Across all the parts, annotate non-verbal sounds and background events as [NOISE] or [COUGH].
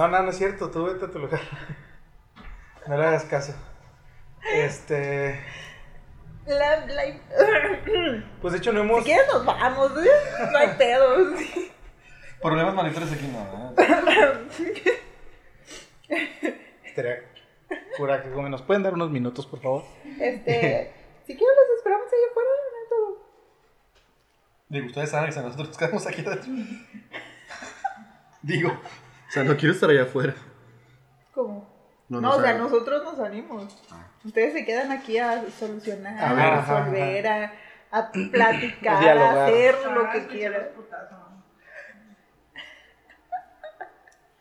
No, no, no es cierto. Tú vete a tu lugar. No le hagas caso. Este. La, la... Pues de hecho no hemos. Si quieres nos vamos, ¿eh? No hay pedos. Problemas monitores aquí no, ¿eh? Estaría cura que. ¿Nos pueden dar unos minutos, por favor? Este, si quieres los esperamos ahí afuera, no hay todo. Digo, ustedes saben que nosotros nos quedamos aquí adentro. Digo, o sea, no quiero estar allá afuera. ¿Cómo? No, No, no o sea, nosotros nos salimos. Ustedes se quedan aquí a solucionar, A a, ver, ajá, resolver, a, a [CLEARS THROAT] platicar, A hacer Ah, lo que escuché quieran.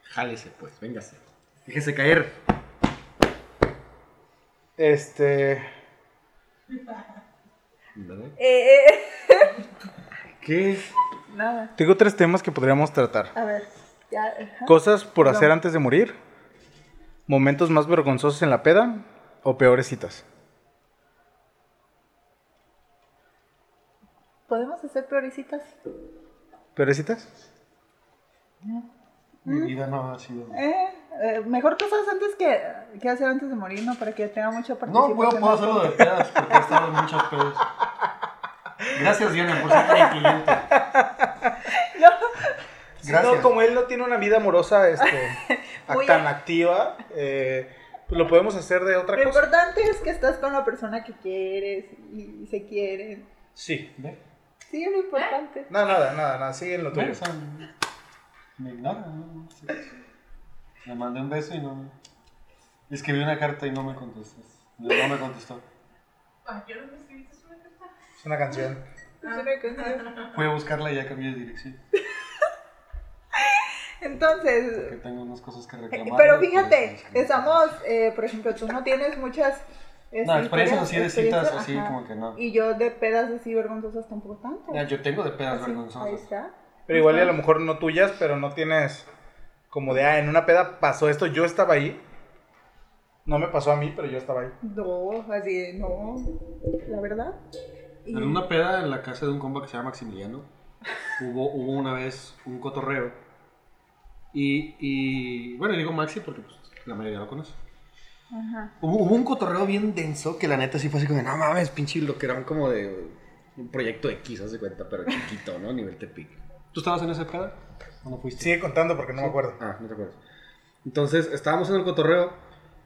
Jálese, pues, véngase. Déjese caer. Este. ¿Verdad? [LAUGHS] Eh, eh, ¿Qué? nada. Tengo tres temas que podríamos tratar: A ver, ya. cosas por No. hacer antes de morir, momentos más vergonzosos en la peda o peores citas. ¿Podemos hacer prioricitas? ¿Peores citas? Mi vida no ha sido. Eh, eh, mejor cosas antes que, que hacer antes de morir, ¿no? Para que tenga mucha No, participación. puedo, puedo hacerlo de pedas porque he estado en muchos pedos. Gracias, Diana, por ser tan. No, [LAUGHS] Gracias. No, como él no tiene una vida amorosa este, [LAUGHS] tan a- activa, eh, pues lo podemos hacer de otra lo cosa. importante es que estás con la persona que quieres y se quieren. Sí. ¿Ve? Sí, es lo importante. No, nada, nada, nada. Sigue en lo tuyo. Me ignora. ¿no? No sé. Le mandé un beso y no me. Le escribí una carta y no me contestas. No me contestó. ¿A qué hora me escribiste una carta? Es una canción. Es una canción. Fui a buscarla y ya cambié de dirección. [LAUGHS] Que Entonces, tengo unas cosas que eh, reclamar. pero fíjate, estamos, eh, por ejemplo, tú no tienes muchas... este, No, experiencias así de citas, así ajá. como que no. Y yo de pedas así vergonzosas tampoco tanto. Ya, yo tengo de pedas Así, Ahí vergonzosas. está. Pero igual y a lo mejor no tuyas, pero no tienes como de, ah, en una peda pasó esto, yo estaba ahí. No me pasó a mí, pero yo estaba ahí. No, así de, no, la verdad. Y- En una peda en la casa de un compa que se llama Maximiliano, hubo, hubo una vez un cotorreo. Y, y bueno, digo Maxi porque pues, la mayoría lo conoce. Ajá. Hubo, hubo un cotorreo bien denso que la neta sí fue así como de, no mames, pinche lo que eran como de un proyecto X, haz de cuenta, pero chiquito, ¿no? Nivel Tepic. ¿Tú estabas en esa peda? ¿O no fuiste? Sigue contando porque no me acuerdo. Ah, no te acuerdas. Entonces, estábamos en el cotorreo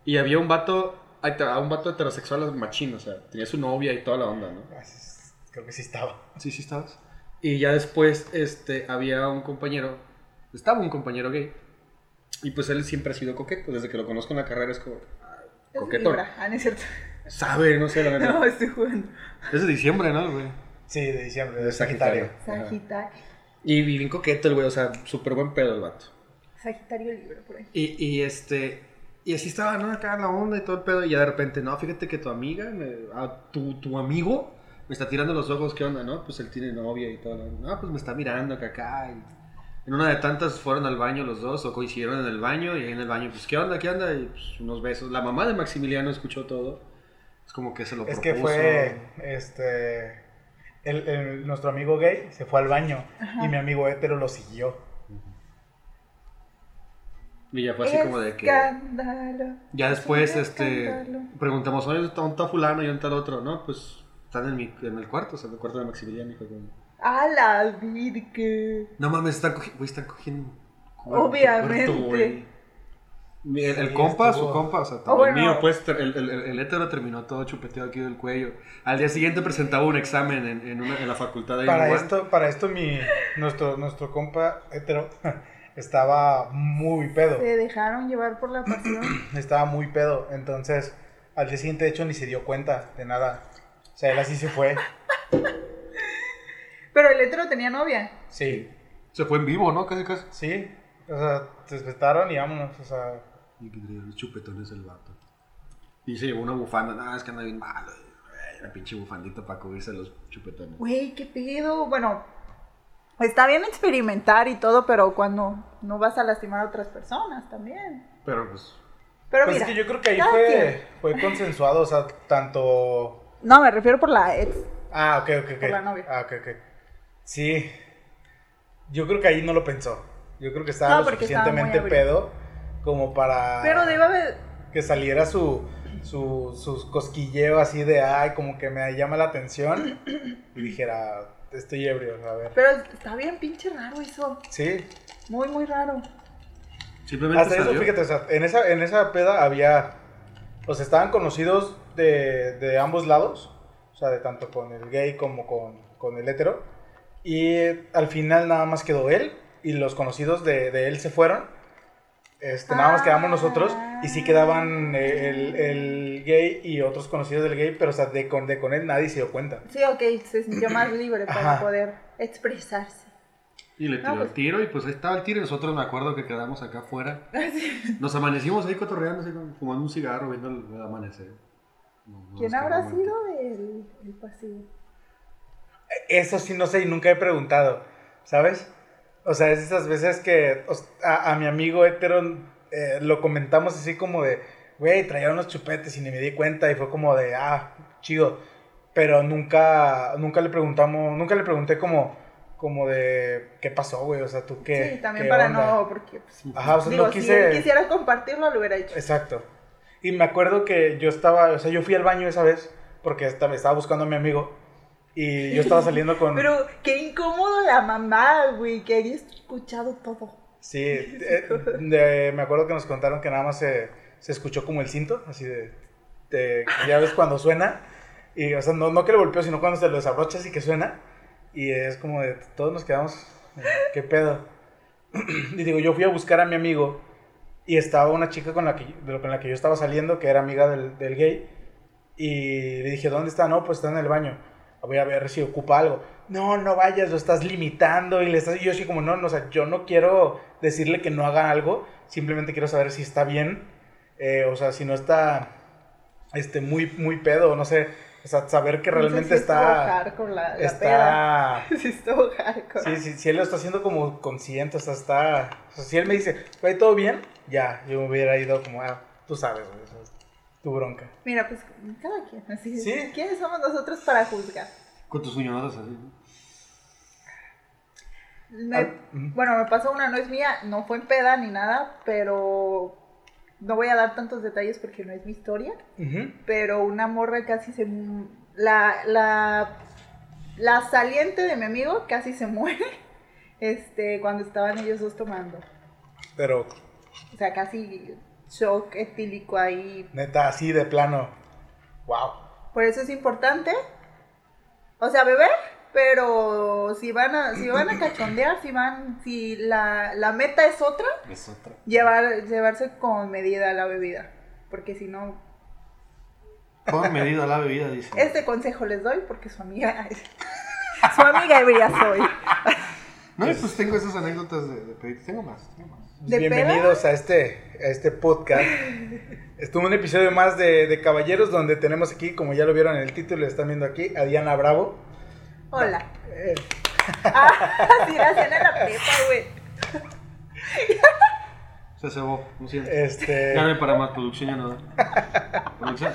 y había un vato, un vato heterosexual machín, o sea, tenía su novia y toda la onda, ¿no? Ah, sí, sí, Creo que sí estaba. Sí, sí estabas. Y ya después, este, había un compañero, estaba un compañero gay, y pues él siempre ha sido coqueto, desde que lo conozco en la carrera es como. Libra. Ah, no es cierto. Sabe, no sé, la [LAUGHS] verdad. No, estoy jugando. Es de diciembre, ¿no, güey? Sí, de diciembre, de Sagitario. Sagitario. Sagitario. Y bien coqueto el güey, o sea, súper buen pedo el vato. Sagitario Libra, por ahí. Y, y este. Y así estaba, ¿no? Acá la onda y todo el pedo. Y ya de repente, no, fíjate que tu amiga, me- tu, tu amigo, me está tirando los ojos. ¿Qué onda, no? Pues él tiene novia y todo. No, pues me está mirando acá, acá. Y en una de tantas fueron al baño los dos o coincidieron en el baño. Y ahí en el baño, pues, ¿qué onda, qué onda? Y pues, unos besos. La mamá de Maximiliano escuchó todo. Es como que se lo Es propuso. que fue, este, el, el- nuestro amigo gay se fue al baño y mi amigo hétero lo siguió. Y ya fue así como de que. Escándalo. Ya después, Es este, escándalo. preguntamos, oye, ¿dónde está fulano y dónde está el otro? No, pues están en, mi, en el cuarto, o sea, en el cuarto de Maximiliano. Y fue como, A la virgen. no mames, están, cogi güey, están cogiendo. cuarto, Obviamente. cuarto, El, el Sí, compa, estuvo- su compa, o sea, Oh, el bueno. mío, pues, el, el, el, el hétero terminó todo chupeteado aquí del cuello. Al día siguiente presentaba un examen en, en, una, en la facultad de Para esto, para esto mi, nuestro, nuestro compa hétero [LAUGHS] estaba muy pedo. Se dejaron llevar por la pasión. [CLEARS THROAT] Estaba muy pedo. Entonces, al día siguiente, de hecho, ni se dio cuenta de nada. O sea, él así se fue. [LAUGHS] Pero el hétero tenía novia. Sí, Se fue en vivo, ¿no? Casi, casi. sí. O sea, se despertaron y vámonos. O sea, Y que traía los chupetones el vato. Y se llevó una bufanda. No, es que anda bien malo. Una pinche bufandita para cubrirse los chupetones. Güey, qué pedo. Bueno, está bien experimentar y todo, pero cuando no vas a lastimar a otras personas también. Pero pues. Pero pues mira. es que yo creo que ahí fue, fue consensuado. O sea, tanto. No, me refiero por la ex. Ah, ok, ok, ok. Por la novia. Ah, ok, ok. Sí. Yo creo que ahí no lo pensó. Yo creo que estaba No, lo estaba suficientemente pedo como para Pero debe haber. que saliera su, su, sus cosquilleo así de, ay, como que me llama la atención y dijera, estoy ebrio, a ver. Pero está bien pinche raro eso. Sí, Muy, muy raro. Simplemente hasta eso, fíjate, o sea, en esa, en esa peda había, o sea, estaban conocidos de, de ambos lados, o sea, de tanto con el gay como con, con el hetero, y al final nada más quedó él, y los conocidos de, de él se fueron, este, nada más quedamos nosotros, y sí quedaban eh, el, el gay y otros conocidos del gay, pero o sea, de con, de con él nadie se dio cuenta. Sí, ok, se sintió más libre para Ajá. poder expresarse. Y le tiró No, pues- el tiro y pues ahí estaba el tiro y nosotros me acuerdo que quedamos acá afuera. [LAUGHS] Nos amanecimos ahí cotorreando, así como fumando un cigarro, viendo el, el amanecer. No- no ¿Quién habrá sido el, el pasivo? Eso sí, no sé y nunca he preguntado, ¿sabes? O sea, es esas veces que a, a mi amigo hetero eh, lo comentamos así como de, güey, traía unos chupetes y ni me di cuenta y fue como de, ah, chido. Pero nunca, nunca le preguntamos, nunca le pregunté como, como de, ¿qué pasó, güey? O sea, tú qué. sí, también qué para onda?" no, porque pues, Ajá, o sea, digo, no si quise. él quisiera compartirlo, lo hubiera hecho. Exacto. Y me acuerdo que yo estaba, o sea, yo fui al baño esa vez porque estaba, estaba buscando a mi amigo y yo estaba saliendo con... Pero qué incómodo la mamá, güey, que haya escuchado todo. Sí, eh, de- me acuerdo que nos contaron que nada más se, se escuchó como el cinto, así de, de- ya ves cuando suena, y o sea, no, no que le golpeó, sino cuando se lo desabrochas y que suena, y es como de, todos nos quedamos, ¿qué pedo? [CLEARS THROAT] Y digo, yo fui a buscar a mi amigo, y estaba una chica con la que, con la que yo estaba saliendo, que era amiga del, del gay, y le dije, ¿dónde está? No, pues está en el baño. Voy a ver si ocupa algo. No, no vayas, lo estás limitando y le estás... Y yo así como, no, no, o sea, yo no quiero decirle que no haga algo, simplemente quiero saber si está bien, eh, o sea, si no está, este, muy, muy pedo, no sé, o sea, saber que realmente no sé si está... hardcore la, la. Está... [LAUGHS] Sí, estuvo hardcore. Sí, sí, si él lo está haciendo como consciente, o sea, está... O sea, si él me dice, güey, ¿todo bien? Ya, yo me hubiera ido como, ah, tú sabes, güey, o sea, es tu bronca. Mira, pues cada quien. Así, Sí. ¿Quiénes somos nosotros para juzgar? Con tus uñonadas así. Ah, bueno, me pasó una, no es mía, no fue en peda ni nada, pero no voy a dar tantos detalles porque no es mi historia. Pero una morra casi se. mu- La, la, la saliente de mi amigo casi se [LAUGHS] muere este, cuando estaban ellos dos tomando. Pero, O sea, casi shock etílico ahí. neta, así de plano, wow. Por eso es importante. O sea, beber, pero si van a, si van a cachondear, si van, si la, la meta es otra, Es otra. llevar, llevarse con medida la bebida. Porque si no, Pon medida la bebida, dice. este consejo les doy porque su amiga, [LAUGHS] su amiga ebria soy. No, pues tengo esas anécdotas de, de pedir. Tengo más, tengo más. ¿De Bienvenidos a este, a este podcast. Estuvo un episodio más de, de Caballeros donde tenemos aquí, como ya lo vieron en el título, están viendo aquí, a Diana Bravo. Hola. Eh, [LAUGHS] Ah, sí, la la prepa, güey. Se cebó, lo siento. este, Ya no hay para más producción, ya no. Producción.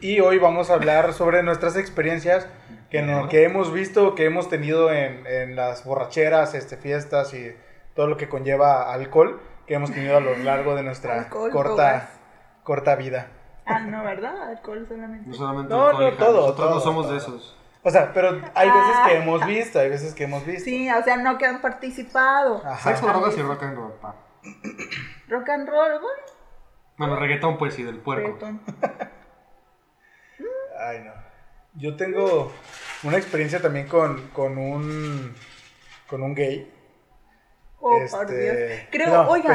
y hoy vamos a hablar sobre nuestras experiencias que, no- que hemos visto, que hemos tenido en, en las borracheras, este, fiestas y todo lo que conlleva alcohol que hemos tenido a lo largo de nuestra Alcohol, corta, corta vida. Ah, no, ¿verdad? Alcohol solamente. No solamente No, alcohol, no, todo, Nosotros todo, no somos todo. de esos. O sea, pero hay veces que Ah. hemos visto, hay veces que hemos visto. Sí, o sea, no que han participado. Ajá. Sexo, drogas y rock and roll, pa. Rock and roll, bueno. Bueno, reggaetón, pues, y del puerco. reggaetón. [LAUGHS] Ay, no. Yo tengo una experiencia también con, con un con un gay. Oh, Este, por Dios. Creo, no, oigan,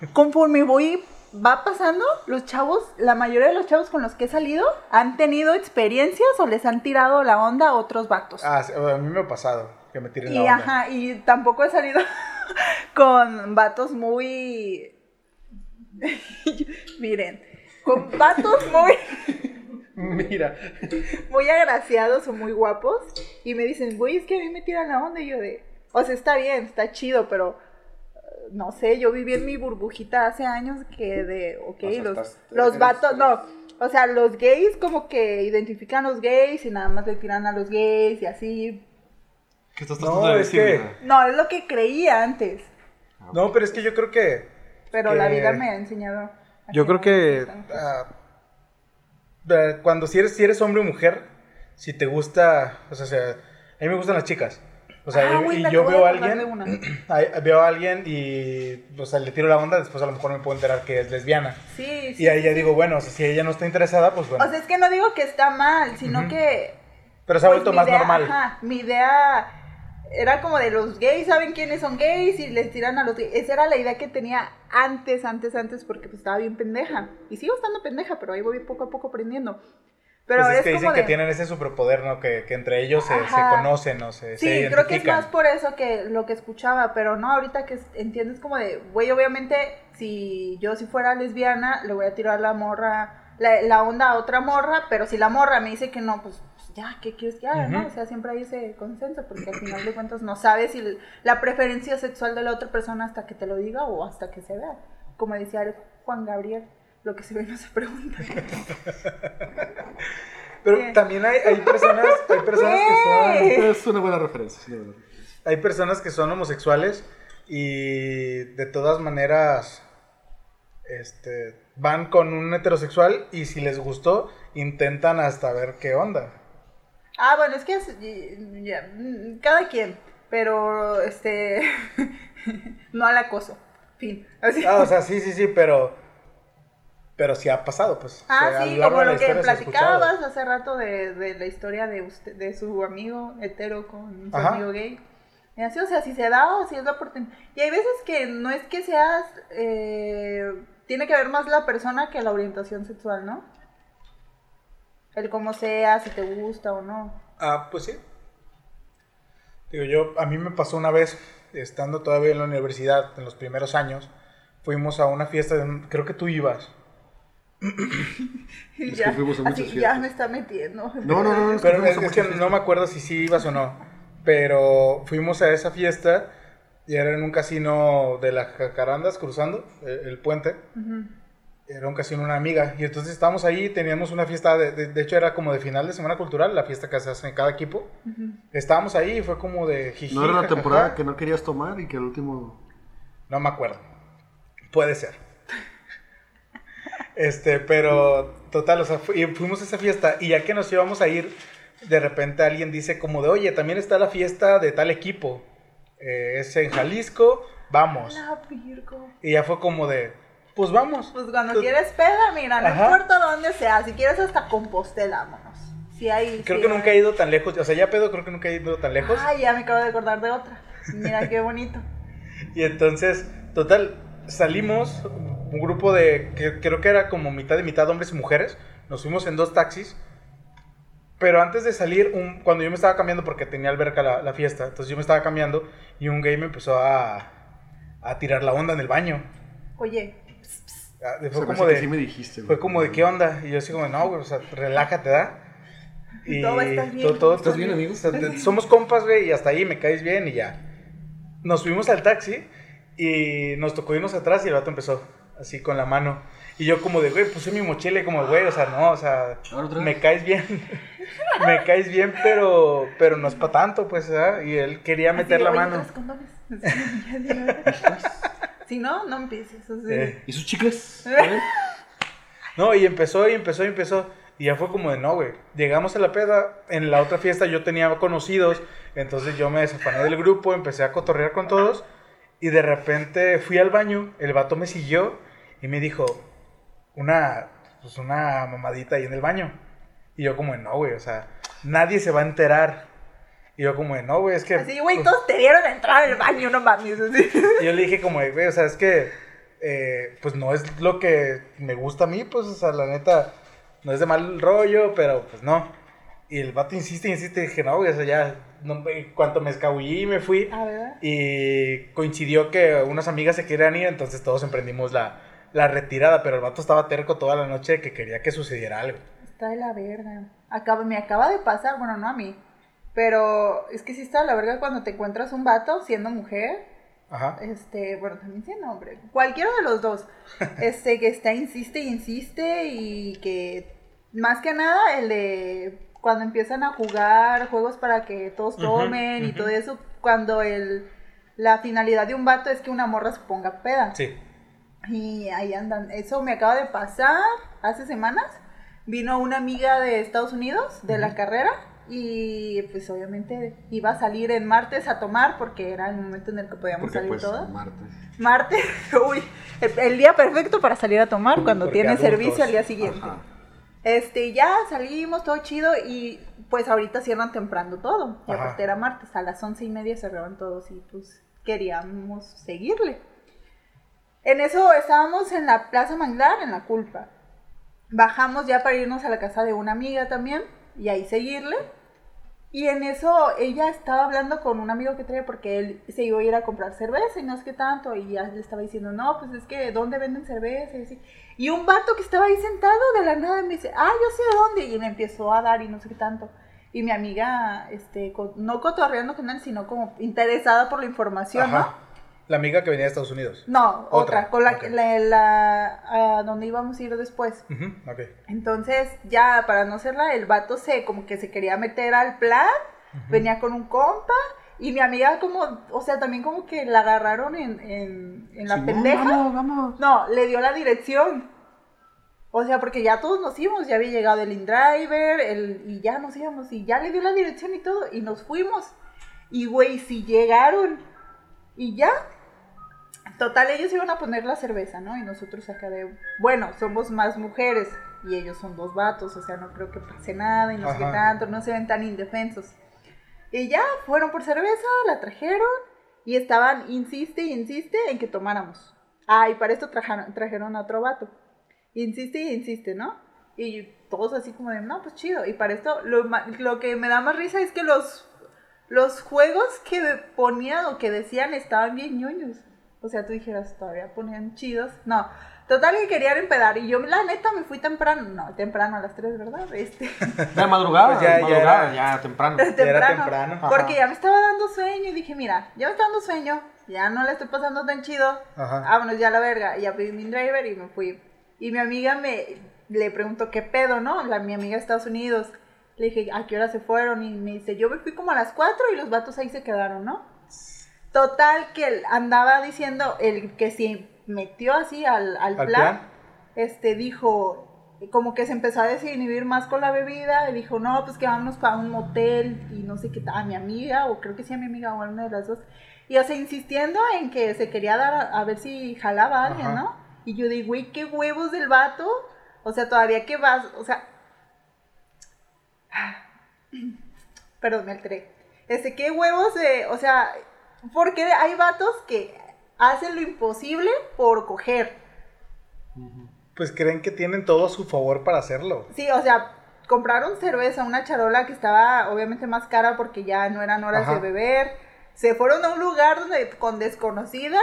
pero- conforme voy, va pasando, los chavos, la mayoría de los chavos con los que he salido han tenido experiencias o les han tirado la onda a otros vatos. Ah, sí, a mí me ha pasado que me tiren la y onda. ajá, y tampoco he salido [LAUGHS] con vatos muy. [LAUGHS] Miren, con vatos muy, [LAUGHS] Mira, muy agraciados o muy guapos. Y me dicen, güey, es que a mí me tiran la onda. Y yo de, o sea, está bien, está chido, pero no sé, yo viví en mi burbujita hace años que de, ok, O sea, los, estás- los eres- vatos, no. O sea, los gays como que identifican a los gays y nada más le tiran a los gays y así. ¿Qué estás No, tratando de es decir? que- hija? No, es lo que creía antes. No, pero es que yo creo que. Pero que- la vida me ha enseñado. Yo creo que. ah, ah, cuando si eres, si eres hombre o mujer, si te gusta. O sea, o sea, a mí me gustan las chicas. O sea, Ah, y- güey, y yo veo a alguien. [CLEARS THROAT] veo a alguien y. O sea, le tiro la onda, después a lo mejor me puedo enterar que es lesbiana. Sí, sí. Y ahí ya digo, bueno, o sea, si ella no está interesada, pues bueno. O sea, es que no digo que está mal, sino Ujú. que. pero se ha pues, vuelto mi más idea- normal. Ajá, mi idea era como de los gays, ¿saben quiénes son gays? Y les tiran a los gays. Esa era la idea que tenía antes, antes, antes, porque pues estaba bien pendeja. Y sigo estando pendeja, pero ahí voy poco a poco aprendiendo. Pero pues es que dicen como que tienen ese superpoder, ¿no? Que, que entre ellos se, se conocen o se, se Sí, creo que es más por eso que lo que escuchaba, pero no, ahorita que es- entiendes como de, güey, obviamente, si yo si fuera lesbiana, le voy a tirar la morra, la, la onda a otra morra, pero si la morra me dice que no, pues, pues ya, ¿qué quieres que haga, no? O sea, siempre hay ese consenso, porque al final de cuentas no sabes si la preferencia sexual de la otra persona hasta que te lo diga o hasta que se vea. Como decía Juan Gabriel, lo que se ve no se pregunta. [LAUGHS] Pero ¿Qué? también hay, hay personas, hay personas que son, [LAUGHS] Es una buena referencia. es una buena referencia. hay personas que son homosexuales y de todas maneras, este, van con un heterosexual y si les gustó, intentan hasta ver qué onda. Ah, bueno, es que es, y- ya, mm, cada quien, pero este [LAUGHS] no al acoso. Fin. Así. Ah, o sea, sí, sí, sí, pero, pero sí ha pasado, pues. Ah, sí, como lo que platicabas hace rato de, de la historia de usted, de su amigo hetero con su Ajá. amigo gay. Y así, o sea, si se da o si es la oportunidad. Y hay veces que no es que seas, eh, tiene que ver más la persona que la orientación sexual, ¿no? El cómo sea, si te gusta o no. Ah, pues sí. Digo, yo, a mí me pasó una vez, estando todavía en la universidad, en los primeros años, fuimos a una fiesta, de- creo que tú ibas. [COUGHS] Y Es ya, que fuimos a muchas así, fiestas. ya me está metiendo. No, no, no, no, Pero es, que fiestas. no me acuerdo si sí ibas o no. Pero fuimos a esa fiesta y era en un casino de las Jacarandas, cruzando eh, el puente. Era un casino una amiga. Y entonces estábamos ahí, teníamos una fiesta, de, de- de hecho era como de final de semana cultural, la fiesta que se hace en cada equipo. Estábamos ahí y fue como de jiji, No era la jajaja. temporada que no querías tomar y que el último. No me acuerdo. Puede ser. Este, pero total, o sea, fu- y fuimos a esa fiesta y ya que nos íbamos a ir, de repente alguien dice como de, oye, también está la fiesta de tal equipo. Eh, es en Jalisco, vamos. La. Y ya fue como de, pues vamos. Pues cuando quieres peda, mira, no Ajá. importa dónde sea, si quieres hasta Compostela, vámonos. Si hay, Creo sí que nunca he ido tan lejos, o sea, ya pedo, creo que nunca he ido tan lejos. Ay, ya me acabo de acordar de otra. Mira qué bonito. [LAUGHS] Y entonces, total, salimos, un grupo de, que creo que era como mitad y mitad hombres y mujeres, nos fuimos en dos taxis, pero antes de salir, un, cuando yo me estaba cambiando, porque tenía alberca la, la fiesta, entonces yo me estaba cambiando y un gay me empezó a, a tirar la onda en el baño. Oye, Ah, Fue como de, sí me dijiste. fue güey. como de, ¿qué onda? Y yo así como, no, güey, o sea, relájate, ¿da? [LAUGHS] Y Todo estar bien. todo- todo ¿Estás bien, amigo? o sea, de- somos compas, güey, y hasta ahí me caes bien y ya. Nos subimos al taxi y nos tocó irnos atrás y el vato empezó así con la mano. Y yo como de, güey, puse mi mochila y como, güey, o sea, no, o sea, me caes bien. [LAUGHS] me caes bien, pero, pero no es para tanto, pues, ¿verdad? Y él quería meter así la "Oye, mano. ¿traes condones?" [LAUGHS] Sí, ya de una vez. Si no, no empieces. así. Eh, ¿Y sus chicles? [LAUGHS] No, y empezó y empezó y empezó. Y ya fue como de no, güey. Llegamos a la peda. En la otra fiesta yo tenía conocidos. Entonces yo me desafané del grupo. Empecé a cotorrear con todos. Y de repente fui al baño. El vato me siguió. Y me dijo, una, pues una mamadita ahí en el baño. Y yo como de no, güey. O sea, nadie se va a enterar. Y yo como de no, güey. Es que... Así, güey, pues, todos te dieron a entrar al baño, no mames. [LAUGHS] y yo le dije como, de, güey, o sea, es que, eh, pues no es lo que me gusta a mí, pues, o sea, la neta, no es de mal rollo, pero pues no. Y el vato insiste, insiste, y dije, no, güey, o sea, ya, no, cuanto me escabullí, me fui. A. Y coincidió que unas amigas se querían ir, entonces todos emprendimos la, la retirada, pero el vato estaba terco toda la noche de que quería que sucediera algo. Está de la verga. Acaba, me acaba de pasar, bueno, no a mí. Pero es que sí está de la verga cuando te encuentras un vato siendo mujer. Ajá. Este, bueno, también siendo hombre. Cualquiera de los dos. [LAUGHS] Este, que está, insiste y insiste. Y que más que nada el de cuando empiezan a jugar juegos para que todos tomen y todo eso. Cuando el la finalidad de un vato es que una morra se ponga peda. Sí. Y ahí andan. Eso me acaba de pasar hace semanas. Vino una amiga de Estados Unidos, de la carrera, y pues obviamente iba a salir en martes a tomar porque era el momento en el que podíamos Porque salir pues todas. martes. Martes, [LAUGHS] uy, el, el día perfecto para salir a tomar cuando Porque tiene adultos. servicio al día siguiente. Ajá. Este, ya salimos, todo chido, y pues ahorita cierran temprano todo. Y aparte era martes, a las once y media cerraban todos y pues queríamos seguirle. En eso estábamos en la Plaza Manglar, en la culpa. Bajamos ya para irnos a la casa de una amiga también, y ahí seguirle. Y en eso ella estaba hablando con un amigo que traía porque él se iba a ir a comprar cerveza y no sé qué tanto. Y ya le estaba diciendo, no, pues es que ¿dónde venden cerveza? Y, así. Y un vato que estaba ahí sentado de la nada me dice, ah, yo sé dónde. Y me empezó a dar y no sé qué tanto. Y mi amiga, este, no cotorreando con él, sino como interesada por la información, Ajá. La amiga que venía de Estados Unidos. ¿no? Otra, Otra, con la, ok. la, la- a donde íbamos a ir después. Entonces, ya para no hacerla, el vato se como que se quería meter al plan, venía con un compa, y mi amiga como, o sea, también como que la agarraron en, en, en la pendeja. Vamos, vamos. No, le dio la dirección. O sea, porque ya todos nos íbamos, ya había llegado el InDriver, el, y ya nos íbamos, y ya le dio la dirección y todo, y nos fuimos. Y güey, si llegaron, y ya. Total, ellos iban a poner la cerveza, ¿no? Y nosotros acá de, bueno, somos más mujeres, y ellos son dos vatos, o sea, no creo que pase nada, y no sé qué tanto, no se ven tan indefensos. Y ya, fueron por cerveza, la trajeron, y estaban, insiste y insiste en que tomáramos. Ah, y para esto trajeron, trajeron a otro vato. Insiste y insiste, ¿no? Y todos así como de, no, pues chido. Y para esto, lo, lo que me da más risa es que los, los juegos que ponían o que decían estaban bien ñoños. O sea, tú dijeras, todavía ponían chidos. No, total que querían empedar. Y yo, la neta, me fui temprano. No, temprano a las 3, ¿verdad? Este, [LAUGHS] Ya madrugada, Pues ya- ya madrugada, era- ya, temprano. temprano. temprano. Ajá. Porque ya me estaba dando sueño y dije, mira, ya me está dando sueño. Ya no le estoy pasando tan chido. Ajá. Vámonos ya a la verga. Y ya pedí mi driver y me fui. Y mi amiga me le preguntó qué pedo, ¿no? La, mi amiga de Estados Unidos. Le dije, ¿a qué hora se fueron? Y me dice, yo me fui como a las 4 y los vatos ahí se quedaron, ¿no? Total, que él andaba diciendo, el que se metió así al, al, ¿Al plan, plan? este, dijo, como que se empezó a desinhibir más con la bebida, y dijo, no, pues que vámonos para un motel, y no sé qué, a mi amiga, o creo que sí a mi amiga, o a una de las dos, y o sea, insistiendo en que se quería dar a, a ver si jalaba a alguien, Ajá. ¿no? Y yo digo, güey, qué huevos del vato, o sea, todavía que vas, o sea, [SIGHS] perdón, me alteré, este, qué huevos de, o sea, porque hay vatos que hacen lo imposible por coger, Pues creen que tienen todo a su favor para hacerlo. Sí, o sea, compraron cerveza, una charola que estaba obviamente más cara porque ya no eran horas Ajá. de beber. Se fueron a un lugar donde con desconocidas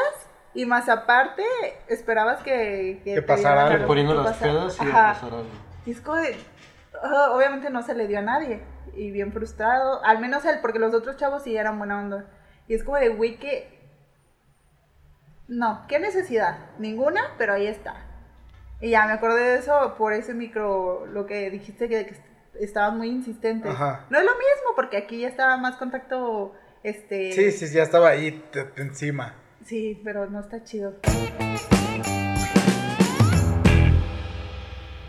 y más aparte esperabas que, Que te pasara algo. Poniendo que las pasara- pedas y Ajá. iba a pasar algo. Y es como de, ah, obviamente no se le dio a nadie. Y bien frustrado. Al menos él, porque los otros chavos sí eran buena onda. Y es como de, güey, que... No, ¿qué necesidad? Ninguna, pero ahí está. Y ya me acordé de eso por ese micro, lo que dijiste que, que estabas muy insistente. Ajá. No es lo mismo, porque aquí ya estaba más contacto, este... Sí, sí, ya estaba ahí encima. Sí, pero no está chido.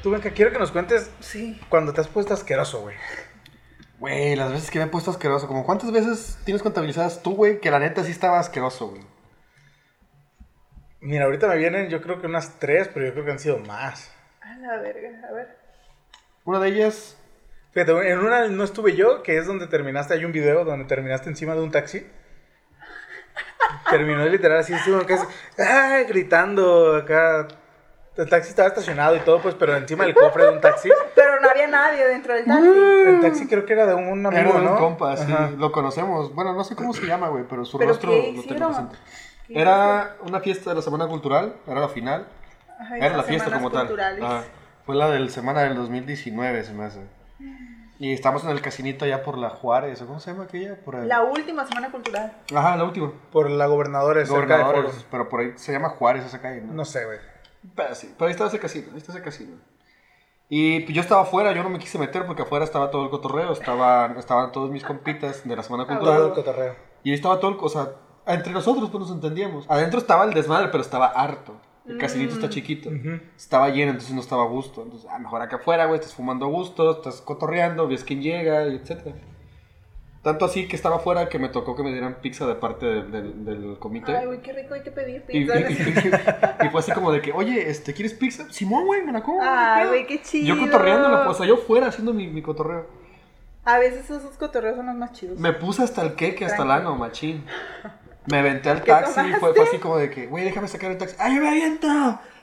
Tú, Benja, quiero que nos cuentes Sí. cuando te has puesto asqueroso, güey. Güey, las veces que me he puesto asqueroso, como cuántas veces tienes contabilizadas tú, güey, que la neta sí estaba asqueroso, güey. Mira, ahorita me vienen yo creo que unas tres, pero yo creo que han sido más. A la verga, a ver. Una de ellas, Fíjate, en una no estuve yo, que es donde terminaste, hay un video donde terminaste encima de un taxi. Terminó literal así, estuvo casi, ¡ay! gritando acá. El taxi estaba estacionado y todo, pues, pero encima del cofre de un taxi. [LAUGHS] Pero no había nadie dentro del taxi. El taxi creo que era de un amigo, era de un ¿no? compa, sí, Ajá. lo conocemos. Bueno, no sé cómo se llama, güey, pero su ¿Pero rostro qué lo tengo presente. ¿Qué Era una fiesta de la Semana Cultural, era la final. Ajá, Era la fiesta como tal. Ajá. Fue la del semana del 2019, se me hace. Y estamos en el casinito allá por la Juárez, ¿o ¿cómo se llama aquella? Por el- La última semana cultural. Ajá, la última. Por la gobernadora cerca de Gobernadores, Foros. pero por ahí se llama Juárez esa calle, ¿no? No sé, güey. Pero sí, pero ahí estaba ese casino, ahí está ese casino. Y pues, yo estaba afuera, yo no me quise meter porque afuera estaba todo el cotorreo, estaba, estaban todos mis compitas de la Semana Ah, Cultural. Todo el cotorreo. Y ahí estaba todo el, o sea, entre nosotros pues nos entendíamos. Adentro estaba el desmadre, pero estaba harto. El casinito está chiquito. Ujú. Estaba lleno, entonces no estaba a gusto. Entonces, ah, mejor acá afuera, güey, estás fumando a gusto, estás cotorreando, ves quién llega, y etc. Tanto así que estaba afuera que me tocó que me dieran pizza de parte del- del- del comité. Ay, güey, qué rico hay que pedir Y, y- pizza. y- [LAUGHS] y fue así como de que, oye, este, ¿quieres pizza? Simón, güey, me la como. Ay, ¿qué güey, pedo?" qué chido. Yo cotorreándola, pues, o sea, yo fuera haciendo mi, mi cotorreo. A veces esos cotorreos son los más chidos. Me puse hasta el queque, hasta el ano, machín. Me aventé al ¿Qué taxi y fue, así como de que, güey, déjame sacar el taxi. ¡Ay, yo me aviento!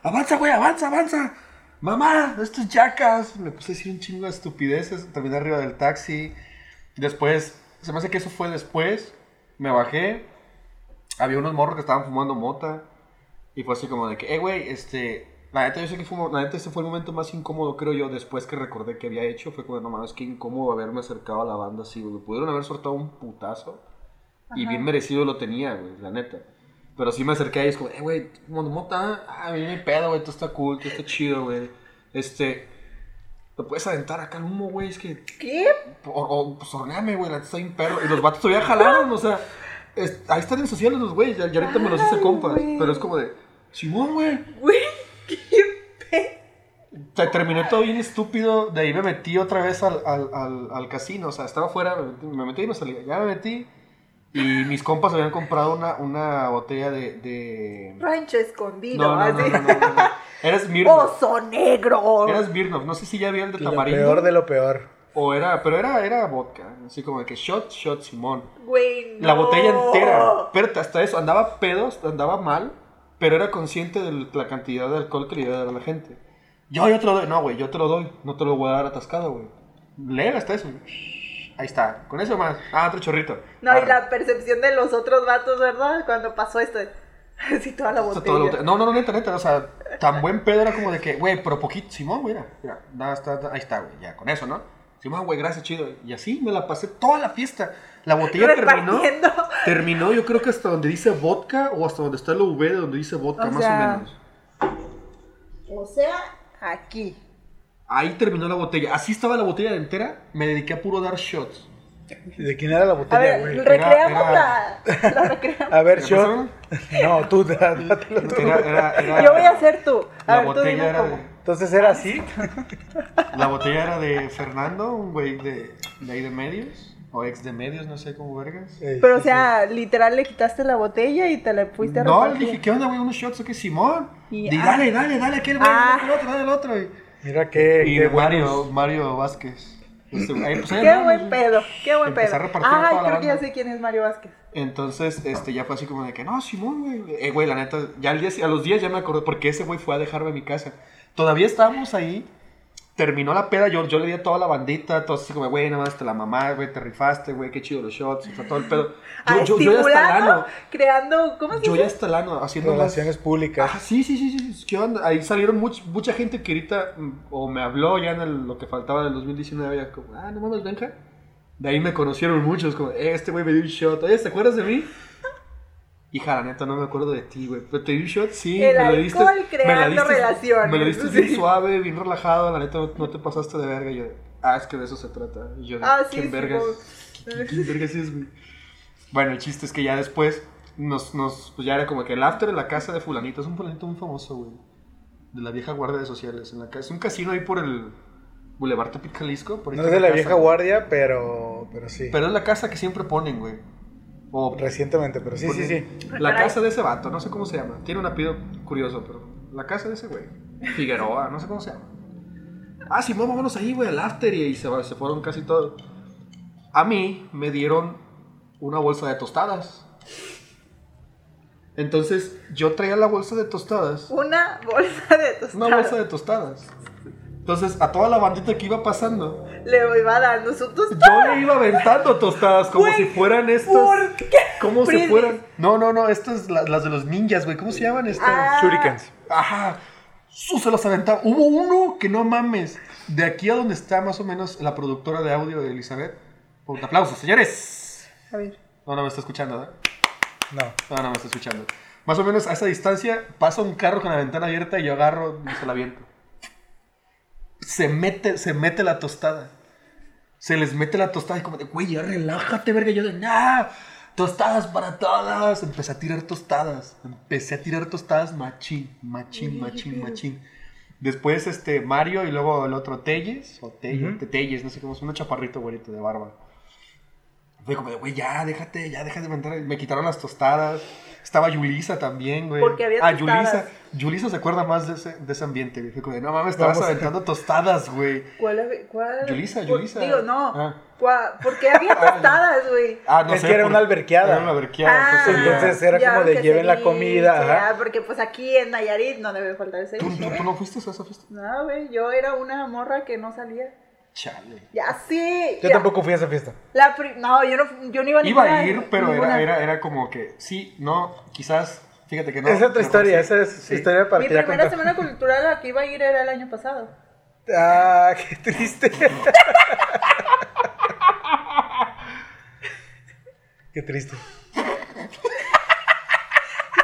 ¡Avanza, güey, avanza, avanza! ¡Mamá, estos yacas! Me puse a decir un chingo de estupideces. Terminé arriba del taxi. Después, se me hace que eso fue después. Me bajé. Había unos morros que estaban fumando mota. Y fue así como de que, eh, güey, este. La neta, yo sé que fue, la neta, ese fue el momento más incómodo, creo yo, después que recordé que había hecho. Fue como, no mames, qué incómodo haberme acercado a la banda así, güey. Pudieron haber soltado un putazo. Y bien merecido lo tenía, güey, la neta. Pero sí me acerqué a ellos como, eh, güey, fumando mota. Ah, hay pedo, güey, todo está cool, todo está chido, güey. Este. Lo puedes aventar acá al humo, güey, es que. ¿Qué? O, o pues horneame, güey, la está bien perro. Y los vatos todavía jalaron, o sea. es- ahí están en sociales los güeyes, ya, ya ahorita me los hice compas. Pero es como de, Simón, güey. Güey, [LAUGHS] qué pe... Te- terminé todo bien estúpido. De ahí me metí otra vez al, al, al, al casino. O sea, estaba afuera, me metí, me metí y me salí. Ya me metí. Y mis compas habían comprado una, una botella de. de... Rancho escondido, No, no, no, así. no, no, no, no. Era Smirnoff. Oso negro. Era Smirnoff. No sé si ya había el de Lo tamarindo. peor de lo peor. O era, pero era, era vodka. Así como de que shot, shot, Simón. Güey, no. La botella entera. Pero hasta eso, andaba pedos, andaba mal, pero era consciente de la cantidad de alcohol que le iba a dar a la gente. Yo, yo te lo doy. No, güey, yo te lo doy. No te lo voy a dar atascado, güey. Lega hasta eso. Ahí está. Con eso más. Ah, otro chorrito. No, y la percepción de los otros vatos, ¿verdad? Cuando pasó esto. [LAUGHS] Así toda la botella. todo lo- No, no, no, neta, neta. O sea, tan buen pedo era como de que, güey, pero poquito. Simón, güey, mira. mira está, ahí está, güey. Ya, con eso, ¿no? Simón, güey, gracias, chido. Y así me la pasé toda la fiesta. La botella terminó. Terminó, yo creo que hasta donde dice vodka o hasta donde está el V de donde dice vodka, O más sea- o menos. O sea, aquí. Ahí terminó la botella. Así estaba la botella entera. Me dediqué a puro dar shots. ¿De quién era la A botella, ver, güey? recreamos era- la. La recreamos. A ver, ¿Qué shot. [LAUGHS] No, tú, dá- [LAUGHS] dátelo tú. Era, era, era- Yo voy a ser tú. A La ver, tú botella dime era cómo. de, Entonces era así. [LAUGHS] la botella era de Fernando, un güey de, de ahí de medios. O ex de medios, no sé cómo vergas. Pero, o sí, sea, literal le quitaste la botella y te la fuiste a No, le dije, ¿qué onda, güey? Unos shots, ¿o qué? Simón. Y- Y, ah. dale, dale, dale, aquel güey, Ah. dale el otro, dale el otro. Mira qué, y qué Mario, buenos. Mario Vázquez. Este, ahí, pues, ahí Qué buen pedo, qué buen pedo. a repartir a Ay, toda la creo que ya sé quién es Mario Vázquez. Entonces, este, ya fue así como de que, no, Simón, güey. Eh, güey, la neta, ya al día, a los días ya me acordé, porque ese güey fue a dejarme a mi casa. Todavía estábamos ahí, terminó la peda, yo, yo le di a toda la bandita, todos así como, güey, nada más te la mamá, güey, te rifaste, güey, qué chido los shots, o sea, todo el pedo. [LAUGHS] Yo, yo, yo ya hasta el estimulando, ano, creando, ¿cómo se yo dice? ya hasta el ano, haciendo Relaciones públicas. Ah, sí, sí, sí, sí, ¿qué onda? Ahí salieron much- mucha gente que ahorita, mm, o me habló ya en el- lo que faltaba del 2019, ya como, ah, no mames, Benja. De ahí me conocieron muchos, como, eh, este güey me dio un shot, oye, ¿te acuerdas de mí? Hija, la neta, no me acuerdo de ti, güey. ¿Pero te di un shot? Sí, El me lo diste. me creando la diste, relaciones, Me lo diste sí. bien suave, bien relajado, la neta, no, no te pasaste de verga. Y yo, ah, es que de eso se trata. Y yo, Ah, sí, ¿quién sí, vergas? como- ¿Quién, quién vergas es, güey? Bueno, el chiste es que ya después, nos, nos, pues ya era como que el after en la casa de fulanito, es un fulanito muy famoso, güey. De la vieja guardia de sociales. En la casa. Es un casino ahí por el Boulevard Tepic, Jalisco. por ahí No es de la casa, vieja guardia, pero, pero sí. Pero es la casa que siempre ponen, güey. O Recientemente, pero sí, sí, sí. la casa de ese vato, no sé cómo se llama. Tiene un apellido curioso, pero la casa de ese güey. Figueroa, no sé cómo se llama. Ah, sí, vámonos ahí, güey, al after y ahí se, se fueron casi todos. A mí me dieron una bolsa de tostadas. Entonces yo traía la bolsa de tostadas. Una bolsa de tostadas. Una bolsa de tostadas. Entonces a toda la bandita que iba pasando, Le iba dando su tostada. yo le iba aventando tostadas como Güey, si fueran estas. ¿Por qué? Como si Frisbees. fueran. No, no, no, estas la- las de los ninjas, güey. ¿Cómo se llaman estas? Ah. Shurikens. Ajá. Su se los aventaba. Hubo uno que no mames. De aquí a donde está más o menos la productora de audio de Elizabeth. Un aplauso, señores. A ver. No, no me está escuchando, ¿verdad? No. No, no me está escuchando. Más o menos a esa distancia pasa un carro con la ventana abierta y yo agarro y se la aviento. Se mete, se mete la tostada. Se les mete la tostada y como de, güey, ya relájate, verga. Yo de, nah, tostadas para todas. Empecé a tirar tostadas. Empecé a tirar tostadas machín, machín, machín, machín. Después, este, Mario y luego el otro Telles, o Telles, Ujú. Telles, no sé cómo es, un chaparrito güerito de barba. Fue como de, güey, ya, déjate, ya, déjate de inventar. Me quitaron las tostadas. Estaba Yulisa también, güey. Porque había Ah, tostadas. Yulisa. Yulisa se acuerda más de ese, de ese ambiente, güey. Como de, no mames, estabas Vamos. aventando tostadas, güey. ¿Cuál? cuál Yulisa, Yulisa. Digo, no. Ah. ¿Cuál- ¿Por qué había [LAUGHS] tostadas, güey? Ah, no Es sé. que era por- una alberqueada. Era una alberqueada. Ah, entonces, entonces era ya, como de lleven la ceviche, comida, ajá. ah, porque pues aquí en Nayarit no debe faltar el ¿Tú, ceviche. tú- tú no fuiste a esa fiesta? No, güey, yo era una morra que no salía. Chale. Ya sí. Yo ya. tampoco fui a esa fiesta. La pri- no, yo no, yo no iba a Iba a ir, pero era, ninguna. era, era como que, sí, no, quizás, fíjate que no. es otra historia, esa es Sí. historia para Mi primera contar. semana cultural a la que iba a ir era el año pasado. Ah, qué triste. [LAUGHS] qué triste.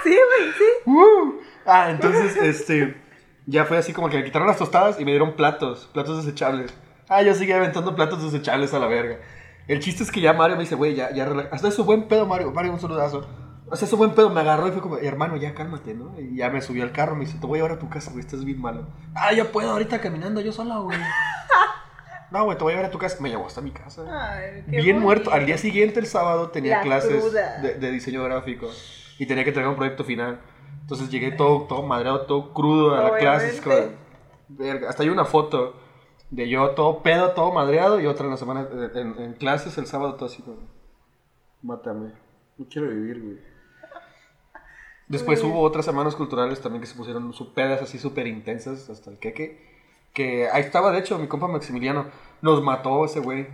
Sí, güey, sí. Uh. Ah, entonces, este, ya fue así como que me quitaron las tostadas y me dieron platos, platos desechables. Ah, yo seguía aventando platos desechables a la verga. El chiste es que ya Mario me dice, güey, ya, ya, relaja. Hasta eso buen pedo, Mario. Mario, un saludazo. Hasta eso buen pedo, me agarró y fue como, hermano, ya cálmate, ¿no? Y ya me subió al carro, me dice, te voy a llevar a tu casa, güey, estás bien malo. Ah, ya puedo ahorita caminando yo sola, güey. [LAUGHS] No, güey, te voy a llevar a tu casa. Me llevó hasta mi casa. Ay, Bien muerto. Al día siguiente, el sábado, tenía La clases de, de diseño gráfico y tenía que entregar un proyecto final. Entonces llegué todo, todo madreado, todo crudo a la clase. verga. Hasta hay una foto de yo todo pedo, todo madreado y otra en la semana en, clases el sábado todo así como, mátame. No quiero vivir, güey. Después hubo otras semanas culturales también que se pusieron su pedas así súper intensas hasta el queque. Que ahí estaba, de hecho, mi compa Maximiliano. Nos mató ese güey.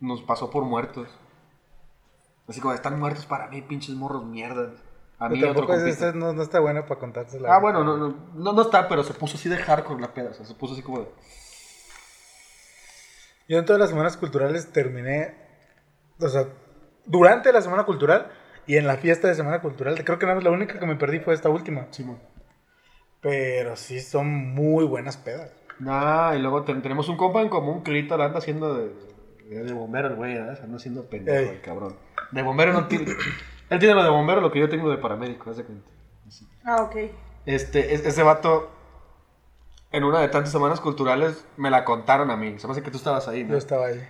Nos pasó por muertos. Así como, están muertos para mí, pinches morros mierdas. A mí otro tampoco es, compita. esta no, no está buena para contársela. Ah, bueno, no, no, no, no está, pero se puso así de hardcore la peda. O sea, se puso así como de... Yo en todas las semanas culturales terminé, o sea, durante la semana cultural y en la fiesta de semana cultural, creo que nada más la única que me perdí fue esta última. Simón. Pero sí son muy buenas pedas. Nah, y luego ten- tenemos un compa en común que ahorita la anda haciendo de, de, de bombero el güey, ¿verdad? Anda haciendo pendejo Ey. el cabrón. De bombero no tiene... Él tiene lo de bombero, lo que yo tengo de paramédico, haz de cuenta. Así. Ah, ok. Este, es- ese vato, en una de tantas semanas culturales, me la contaron a mí. Se me hace que tú estabas ahí, ¿no? Yo estaba ahí.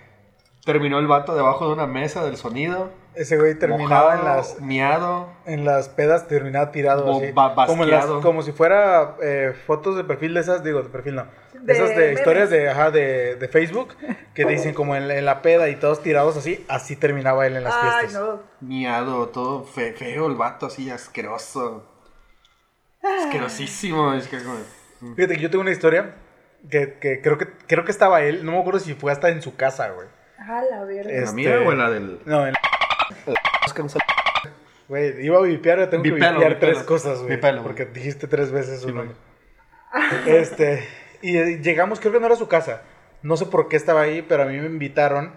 Terminó el vato debajo de una mesa del sonido. Ese güey terminaba en las, Miado. en las pedas, terminaba tirado Bo- así. ba- como, en las- como si fuera eh, fotos de perfil de esas, digo, de perfil no. De esas de memes. historias de, ajá, de, de Facebook que dicen como en, en la peda y todos tirados así, así terminaba él en las Ay, fiestas. no. Miado, todo fe- feo el vato, así asqueroso. Asquerosísimo. Es que como... Fíjate que yo tengo una historia que, que creo que creo que estaba él, no me acuerdo si fue hasta en su casa, güey. A la verga. ¿La Este- mía o la del...? No, en [LAUGHS] Güey, iba a vipear, yo tengo que vipear vipelo. tres cosas, güey. Porque dijiste tres veces su Sí, nombre. Este, y eh, llegamos, creo que no era su casa. No sé por qué estaba ahí, pero a mí me invitaron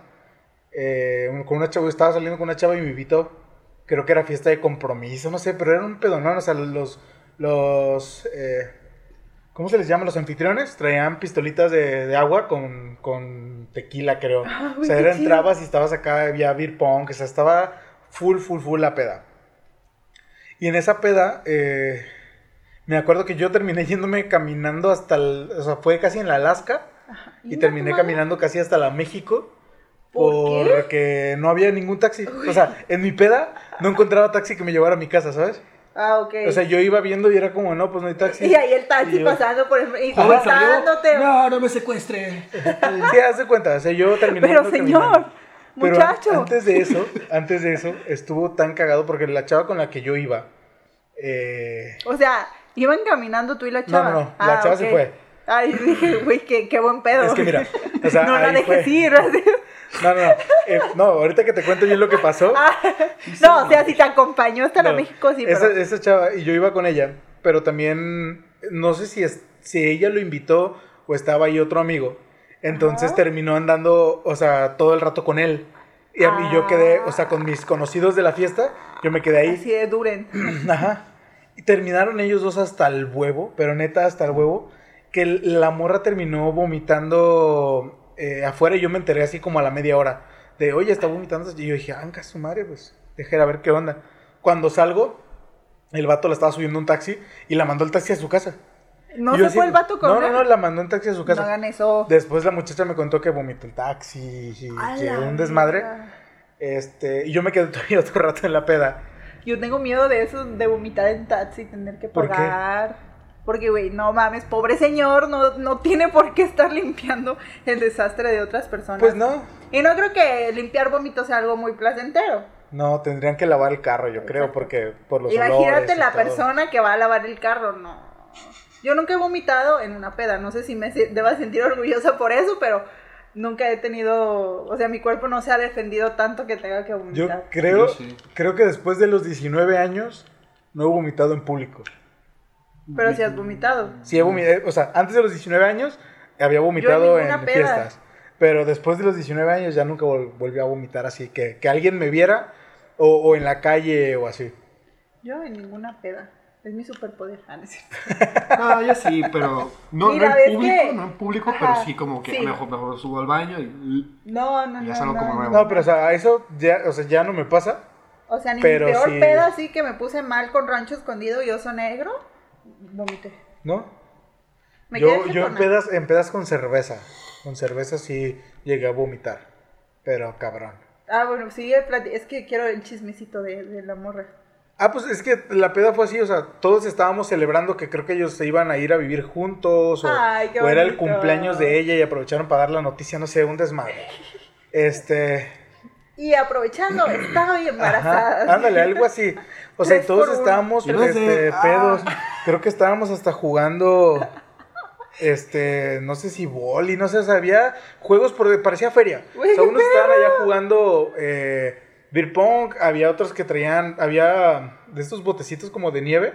eh, con una chava, estaba saliendo con una chava y me invitó. Creo que era fiesta de compromiso, no sé, pero era un pedonón, o sea, los, los, eh, ¿cómo se les llama? Los anfitriones traían pistolitas de, de agua con, con tequila, creo. Ah, o sea, qué era, chido. entrabas y estabas acá, había beer pong, o sea, estaba full, full, full la peda. Y en esa peda, eh, me acuerdo que yo terminé [LAUGHS] yéndome caminando hasta el, o sea, fue casi en la Alaska y terminé caminando casi hasta la México. ¿Por qué? porque no había ningún taxi. O sea, en mi peda no encontraba taxi que me llevara a mi casa, ¿sabes? Ah, ok. O sea, yo iba viendo y era como, no, pues no hay taxi. y ahí el taxi Y yo- pasando por el... Y salió, cortándote. No, no me secuestre. [LAUGHS] Sí, haz de cuenta, o sea, yo terminé Pero señor, caminando. Pero muchacho. antes de eso, antes de eso, estuvo tan cagado porque la chava con la que yo iba, eh, O sea, iban caminando tú y la No, chava. no, no, la chava se fue. Ay, [LAUGHS] dije, güey, qué, qué buen pedo. Es que mira, o sea, [LAUGHS] no la dejes fue. ir. así. No, no, no. eh, no, ahorita que te cuento bien lo que pasó. Ah, no, o sea, si te acompañó hasta la México, sí, esa, pero... esa chava, y yo iba con ella, pero también, no sé si, es, si ella lo invitó o estaba ahí otro amigo. Entonces Ajá. terminó andando, o sea, todo el rato con él. Y, a mí yo quedé, o sea, Ah. con mis conocidos de la fiesta, yo me quedé ahí. Así de duren. [CLEARS THROAT] Ajá. Y terminaron ellos dos hasta el huevo, pero neta hasta el huevo, que la morra terminó vomitando eh, afuera y yo me enteré así como a la media hora. De, oye, está vomitando. Y yo dije, anca su madre, pues. dejé a ver qué onda. Cuando salgo, el vato la estaba subiendo un taxi y la mandó el taxi a su casa. ¿No se así, fue el vato con No, no, no, la mandó en taxi a su No casa. hagan eso. Después la muchacha me contó que vomitó el taxi y A que la un desmadre. Este, y yo me quedé todavía [LAUGHS] otro rato en la peda. Yo tengo miedo de eso, de vomitar en taxi, tener que ¿Por qué? Porque, güey, no mames, pobre señor, no, no tiene por qué estar limpiando el desastre de otras personas. Pues no, Y no creo que limpiar vómitos sea algo muy placentero. no, tendrían que lavar el carro, yo creo, Exacto. porque por los Imagínate la todo. persona que va a lavar el carro, no. Yo nunca he vomitado en una peda, no sé si me se- deba sentir orgullosa por eso, pero nunca he tenido, o sea, mi cuerpo no se ha defendido tanto que tenga que Yo vomitar. creo, Yo sí. creo que después de los 19 años no he vomitado en público. Pero si has vomitado. Sí he vomitado, o sea, antes de los 19 años había vomitado en, fiestas. Pero después de los 19 años ya nunca vol- volví a vomitar así, que, que alguien me viera o, o en la calle o así. Yo en ninguna peda. Es mi superpoder. Ah, no es cierto. [LAUGHS] Yo sí, pero no, Mira, no ves en público, que- no en público, Ajá, pero sí como que sí. mejor, mejor subo al baño y No, no, Ya no. es algo no, como nuevo. No, pero o sea, eso ya, o sea, ya no me pasa. O sea, ni Pero mi peor sí. peda así que me puse mal con rancho escondido y oso negro, vomité. ¿No? Me yo quedé yo en pedas, en pedas con cerveza. Con cerveza sí llegué a vomitar. Pero cabrón. Ah, bueno, plati- Es que quiero el chismecito de, de la morra. Ah, pues es que la peda fue así, o sea, todos estábamos celebrando que creo que ellos se iban a ir a vivir juntos o, Ay, qué o era el cumpleaños de ella y aprovecharon para dar la noticia, no sé, un desmadre. [LAUGHS] Este, Y aprovechando, estaba bien embarazada. ajá, ándale, algo así. O sea, todos estábamos Yo no sé, este, ah. pedos. Creo que estábamos hasta jugando este, no sé si boli, no sé, o sea, había juegos por parecía feria. O sea, unos estaban allá jugando eh, beer pong, había otros que traían, había de estos botecitos como de nieve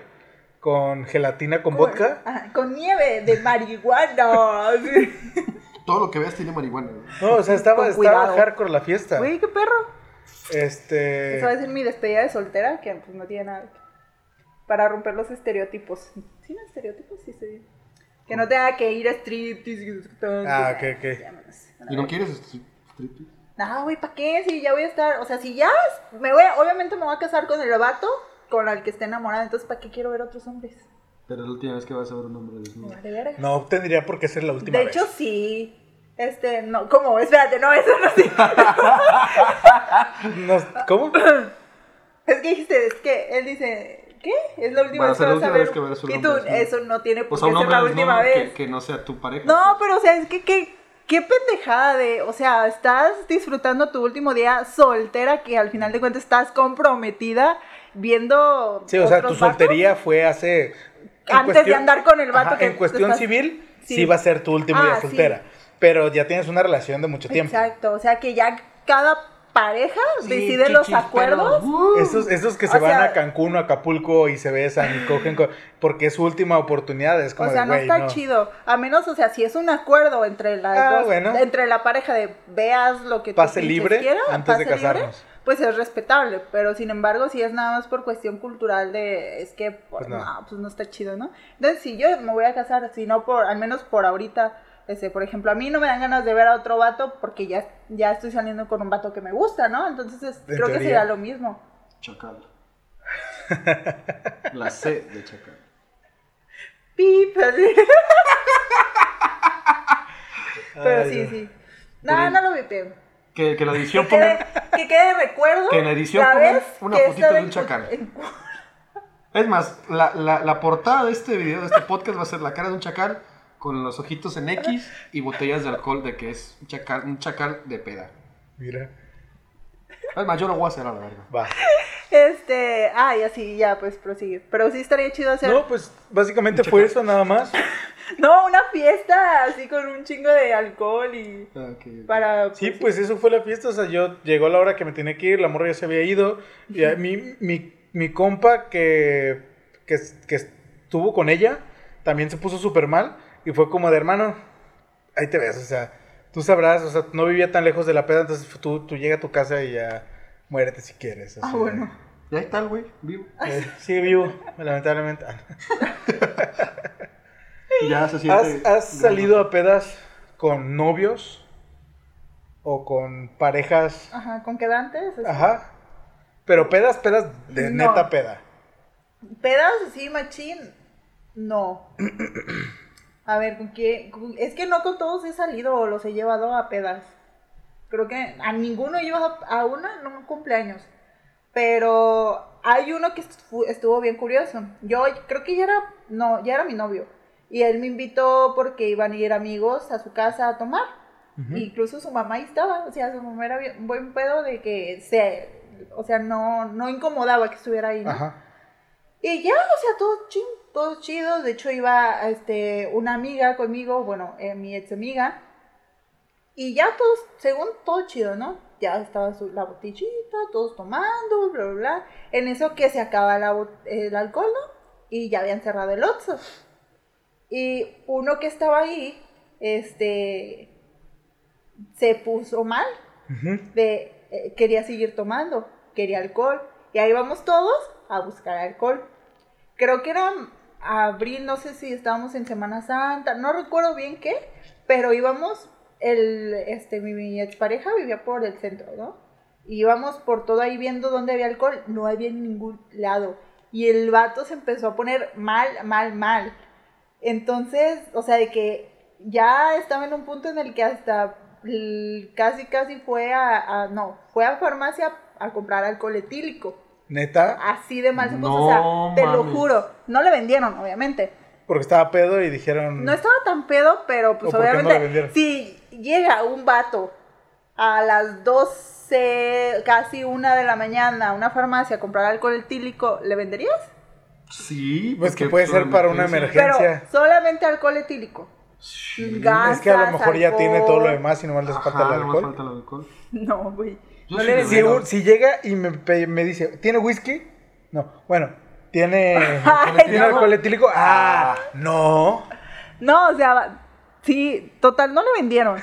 con gelatina con vodka. Ajá, con nieve de marihuana. [LAUGHS] todo lo que veas tiene marihuana. güey. No, o sea, estaba, estaba hardcore la fiesta. Güey, qué perro. Este, Eso va a ser mi despedida de soltera, que pues no tiene nada. Para romper los estereotipos. ¿Sí, no estereotipos? Sí, sí. Que no tenga que ir a striptease. Ah, ok, ok. ¿Y no quieres stri- striptease? No, güey, ¿para qué? Si ya voy a estar, o sea, si ya me voy, obviamente me voy a casar con el vato con el que esté enamorada, entonces ¿para qué quiero ver otros hombres? Pero es la última vez que vas a ver un hombre desnudo. no tendría por qué ser la última de vez. hecho, sí. Este, no, ¿cómo? Espérate, no, eso no sí. [LAUGHS] No, ¿Cómo? Es que dijiste, es que él dice, ¿qué? Es la última a vez que ser la vas a última ver. vez que verás un y hombre tú, eso no tiene por Pues qué a ser la última vez. que, que no sea tu pareja. No, pero o sea, es que qué, qué pendejada de, o sea, estás disfrutando tu último día soltera que al final de cuentas estás comprometida viendo Sí, o sea, tu vatos. soltería fue hace... Antes de andar con el vato Ajá, que En cuestión estás- civil, sí. Sí. va a ser tu último Ah, día sí. soltera. Pero ya tienes una relación de mucho tiempo. Exacto, o sea que ya cada pareja Sí, decide los acuerdos. uh, Esos, esos que se van sea- a Cancún o Acapulco y se besan y cogen co- porque es su última oportunidad. Es como O sea, de, no está no. chido. A menos, o sea, si es un acuerdo entre las Ah, dos, bueno. entre la pareja de veas lo que tú Pase libre quieras, antes de libre, casarnos. Pues es respetable. Pero sin embargo, si es nada más por cuestión cultural de, es que, pues, Pues no. no. pues no está chido, ¿no? Entonces, si yo me voy a casar, si no por, al menos por ahorita, este, por ejemplo, a mí no me dan ganas de ver a otro vato porque ya, ya estoy saliendo con un vato que me gusta, ¿no? Entonces, es- En creo que sería lo mismo. Chacal. [LAUGHS] La C de chacal. Pip. [LAUGHS] Pero Ay, sí, no. sí. No lo vipeo. Que, que la Que edición quede, ponga. que quede recuerdo. Que en la edición pongan una que fotito de un chacal. en- Es más, la, la, la portada de este video, de este podcast, va a ser la cara de un chacal con los ojitos en X y botellas de alcohol de que es un chacal, un chacal de peda. Mira, Es más, yo lo voy a hacer a la verga. va. Este, ah, ya sí, ya pues prosigue. Pero sí estaría chido hacer. No, pues básicamente fue eso nada más. [LAUGHS] No, una fiesta así con un chingo de alcohol y Ah, para. Sí, pues eso fue la fiesta. O sea, yo llegó la hora que me tenía que ir, la morra ya se había ido. Y a- mi, mi, mi compa que, que, que estuvo con ella también se puso súper mal. Y fue como de hermano, ahí te ves, o sea, tú sabrás, o sea, no vivía tan lejos de la peda, entonces tú, tú llega a tu casa y ya muérete si quieres. Ah, bueno. Y ahí está el güey, vivo. Eh, sigue vivo, lamentablemente. Ah, [LAUGHS] ya se ¿Has, siente. has salido a pedas con novios? ¿O con parejas? Ajá, con quedantes. así. Ajá. Pero pedas, pedas de No. neta peda. Pedas así, machín, no. [CLEARS THROAT] A ver, ¿con qué? Es que no con todos he salido o los he llevado a pedas. Creo que a ninguno llevado a una, no un cumpleaños. Pero hay uno que estu- estuvo bien curioso. Yo creo que ya era, no, ya era mi novio. Y él me invitó porque iban a ir amigos a su casa a tomar. Incluso su mamá ahí estaba. O sea, su mamá era un buen pedo de que se, o sea, no, no incomodaba que estuviera ahí, ¿no? Ajá. Y ya, o sea, todo chido, todo chido. De hecho, iba este, una amiga conmigo, bueno, eh, mi ex amiga. Y ya todos, según todo chido, ¿no? Ya estaba su- la botellita, todos tomando, bla, bla, bla. En eso que se acaba la el alcohol, ¿no? Y ya habían cerrado el Oxxo. Y uno que estaba ahí, este, se puso mal de eh, quería seguir tomando, quería alcohol. Y ahí vamos todos a buscar alcohol. Creo que era abril, no sé si estábamos en Semana Santa, no recuerdo bien qué, pero íbamos, el, este, mi, mi expareja vivía por el centro, ¿no? Y íbamos por todo ahí viendo dónde había alcohol, no había en ningún lado. Y el vato se empezó a poner mal, mal, mal. Entonces, o sea, de que ya estaba en un punto en el que hasta casi, casi fue a, a- no, fue a farmacia a comprar alcohol etílico. Neta, Así de mal se puso, No o sea, te lo juro. No le vendieron, obviamente. porque estaba pedo y dijeron. No estaba tan pedo, pero pues ¿O por qué no obviamente, vendieron? si llega un vato a las 12, casi una de la mañana a una farmacia a comprar alcohol etílico, ¿le venderías? Sí, Pues que puede ser para una emergencia. Pero solamente alcohol etílico. Sí. Gasas, es que a lo mejor ya tiene todo lo demás y nomás les falta el alcohol. falta el alcohol. No, güey. No sí Si, llega y me, me dice, ¿tiene whisky? No. Bueno, ¿tiene, [LAUGHS] Ay, ¿tiene no. alcohol etílico? Ah, no. No, o sea, sí, total, no le vendieron.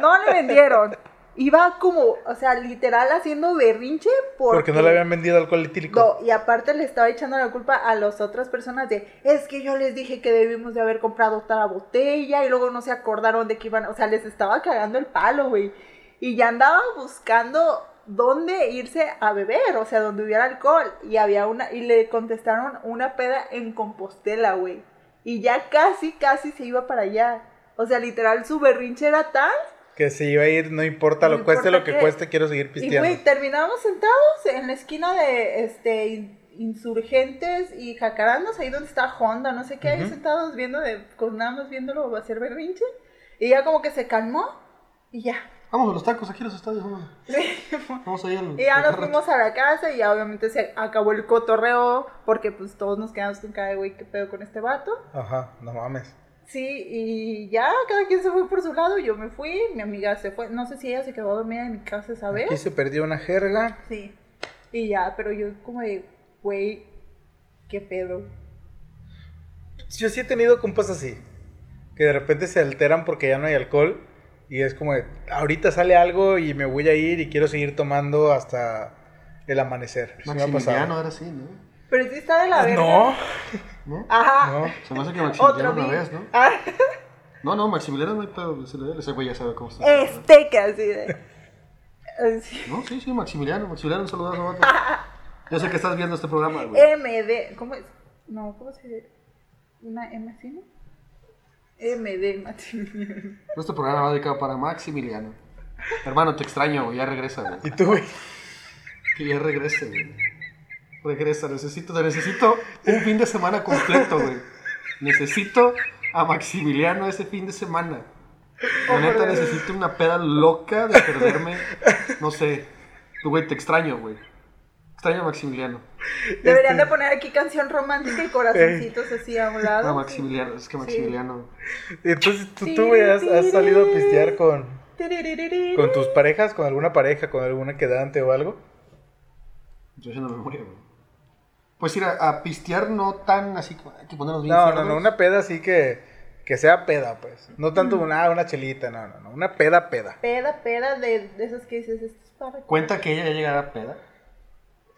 No le vendieron. Iba como, o sea, literal haciendo berrinche porque, Porque no le habían vendido alcohol etílico. No, y aparte le estaba echando la culpa a las otras personas de, es que yo les dije que debimos de haber comprado otra botella y luego no se acordaron de que iban, o sea, les estaba cagando el palo, güey. Y ya andaba buscando dónde irse a beber, o sea, donde hubiera alcohol. Y había una, y le contestaron una peda en Compostela, güey. Y ya casi, casi se iba para allá. O sea, literal, su berrinche era tal Que se iba a ir, no importa, No lo cueste importa lo que qué. cueste, quiero seguir Y pisteando. güey, terminamos sentados en la esquina de este in- insurgentes y jacarandas, ahí donde está Honda, no sé qué, ahí Ujú. sentados viendo de, con nada más viéndolo hacer berrinche. Y ya como que se calmó y ya. Vamos a los tacos aquí los estadios. Vamos, vamos ahí al. Y ya nos fuimos a la casa y ya obviamente se acabó el cotorreo porque pues todos nos quedamos con cara de güey, qué pedo con este vato. Ajá, no mames. Sí, y ya cada quien se fue por su lado, yo me fui, mi amiga se fue, no sé si ella se quedó dormida en mi casa esa vez. Aquí se perdió una jerga. Sí. Y ya, pero yo como de, güey, qué pedo. Yo sí he tenido compas así. Que de repente se alteran porque ya no hay alcohol. Y es como de, ahorita sale algo y me voy a ir y quiero seguir tomando hasta el amanecer. Sí Maximiliano pasado. era así, ¿no? Pero sí está de la verga. No, ¿No? Ajá. no. Se me hace que Maximiliano una vez, ¿no? Ah, No, no, Maximiliano no hay pedo. Ese, ese güey ya sabe cómo está. este que así de. así. [LAUGHS] No, sí, sí, Maximiliano. Maximiliano, un saludazo, vato. [LAUGHS] Yo sé que estás viendo este programa, güey. MD. ¿Cómo es? No, ¿cómo se dice? ¿Una M así, no? MD, Maximiliano. Este programa va dedicado para Maximiliano. Hermano, te extraño. Ya regresa, güey. ¿Y tú, güey? Que ya regrese, güey. Regresa, necesito, te necesito un fin de semana completo, güey. Necesito a Maximiliano ese fin de semana. La neta necesito una peda loca de perderme, no sé. Tú, güey, te extraño, güey. Extraño a Maximiliano. Deberían Este- de poner aquí canción romántica y corazoncitos así a un [LAUGHS] lado. A Maximiliano, es que Maximiliano. Entonces tú, tú has, has salido a pistear con, con tus parejas, con alguna pareja, con alguna quedante o algo. Yo haciendo memoria, güey. Pues ir a, a pistear no tan así que ponernos bien No, no, no, una peda así que, que sea peda, pues. No tanto una, una chelita, no, no, no. Una peda, peda. Peda, peda de, de esas que dices, esto es para. Cuenta que ella ya llegara a peda.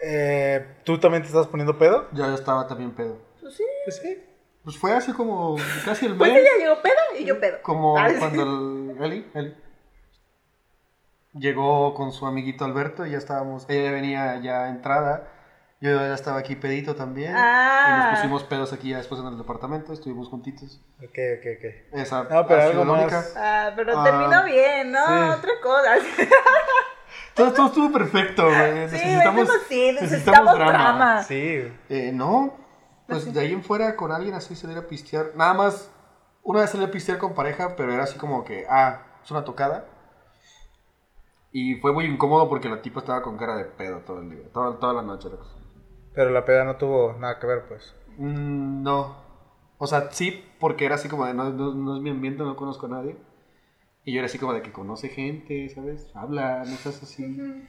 Eh, ¿Tú también te estás poniendo pedo? Ya estaba también pedo. Pues sí. Pues sí. Pues fue así como casi el Pues mes. ella llegó pedo y yo pedo. Como Ah, sí. cuando el. Eli, Eli. llegó con su amiguito Alberto y ya estábamos, ella venía ya entrada, yo ya estaba aquí pedito también. Ah. Y nos pusimos pedos aquí ya después en el departamento, estuvimos juntitos. Ok, ok, ok. Esa No, pero algo más. Ah, pero Ah, terminó bien, ¿no? sí. Otra cosa. [LAUGHS] Todo, todo estuvo perfecto, güey. Sí, Necesitamos, necesitamos, sí, necesitamos drama. Sí. Eh, no, pues de ahí en fuera con alguien así salir a pistear. Nada más, una vez salí a pistear con pareja, pero era así como que, ah, es una tocada. Y fue muy incómodo porque la tipa estaba con cara de pedo todo el día, toda, toda la noche. Pero la peda no tuvo nada que ver, pues. Mm, no. O sea, sí, porque era así como de, no, no- no es mi ambiente, no conozco a nadie. Y yo era así como de que conoce gente, ¿sabes? Habla, no seas así.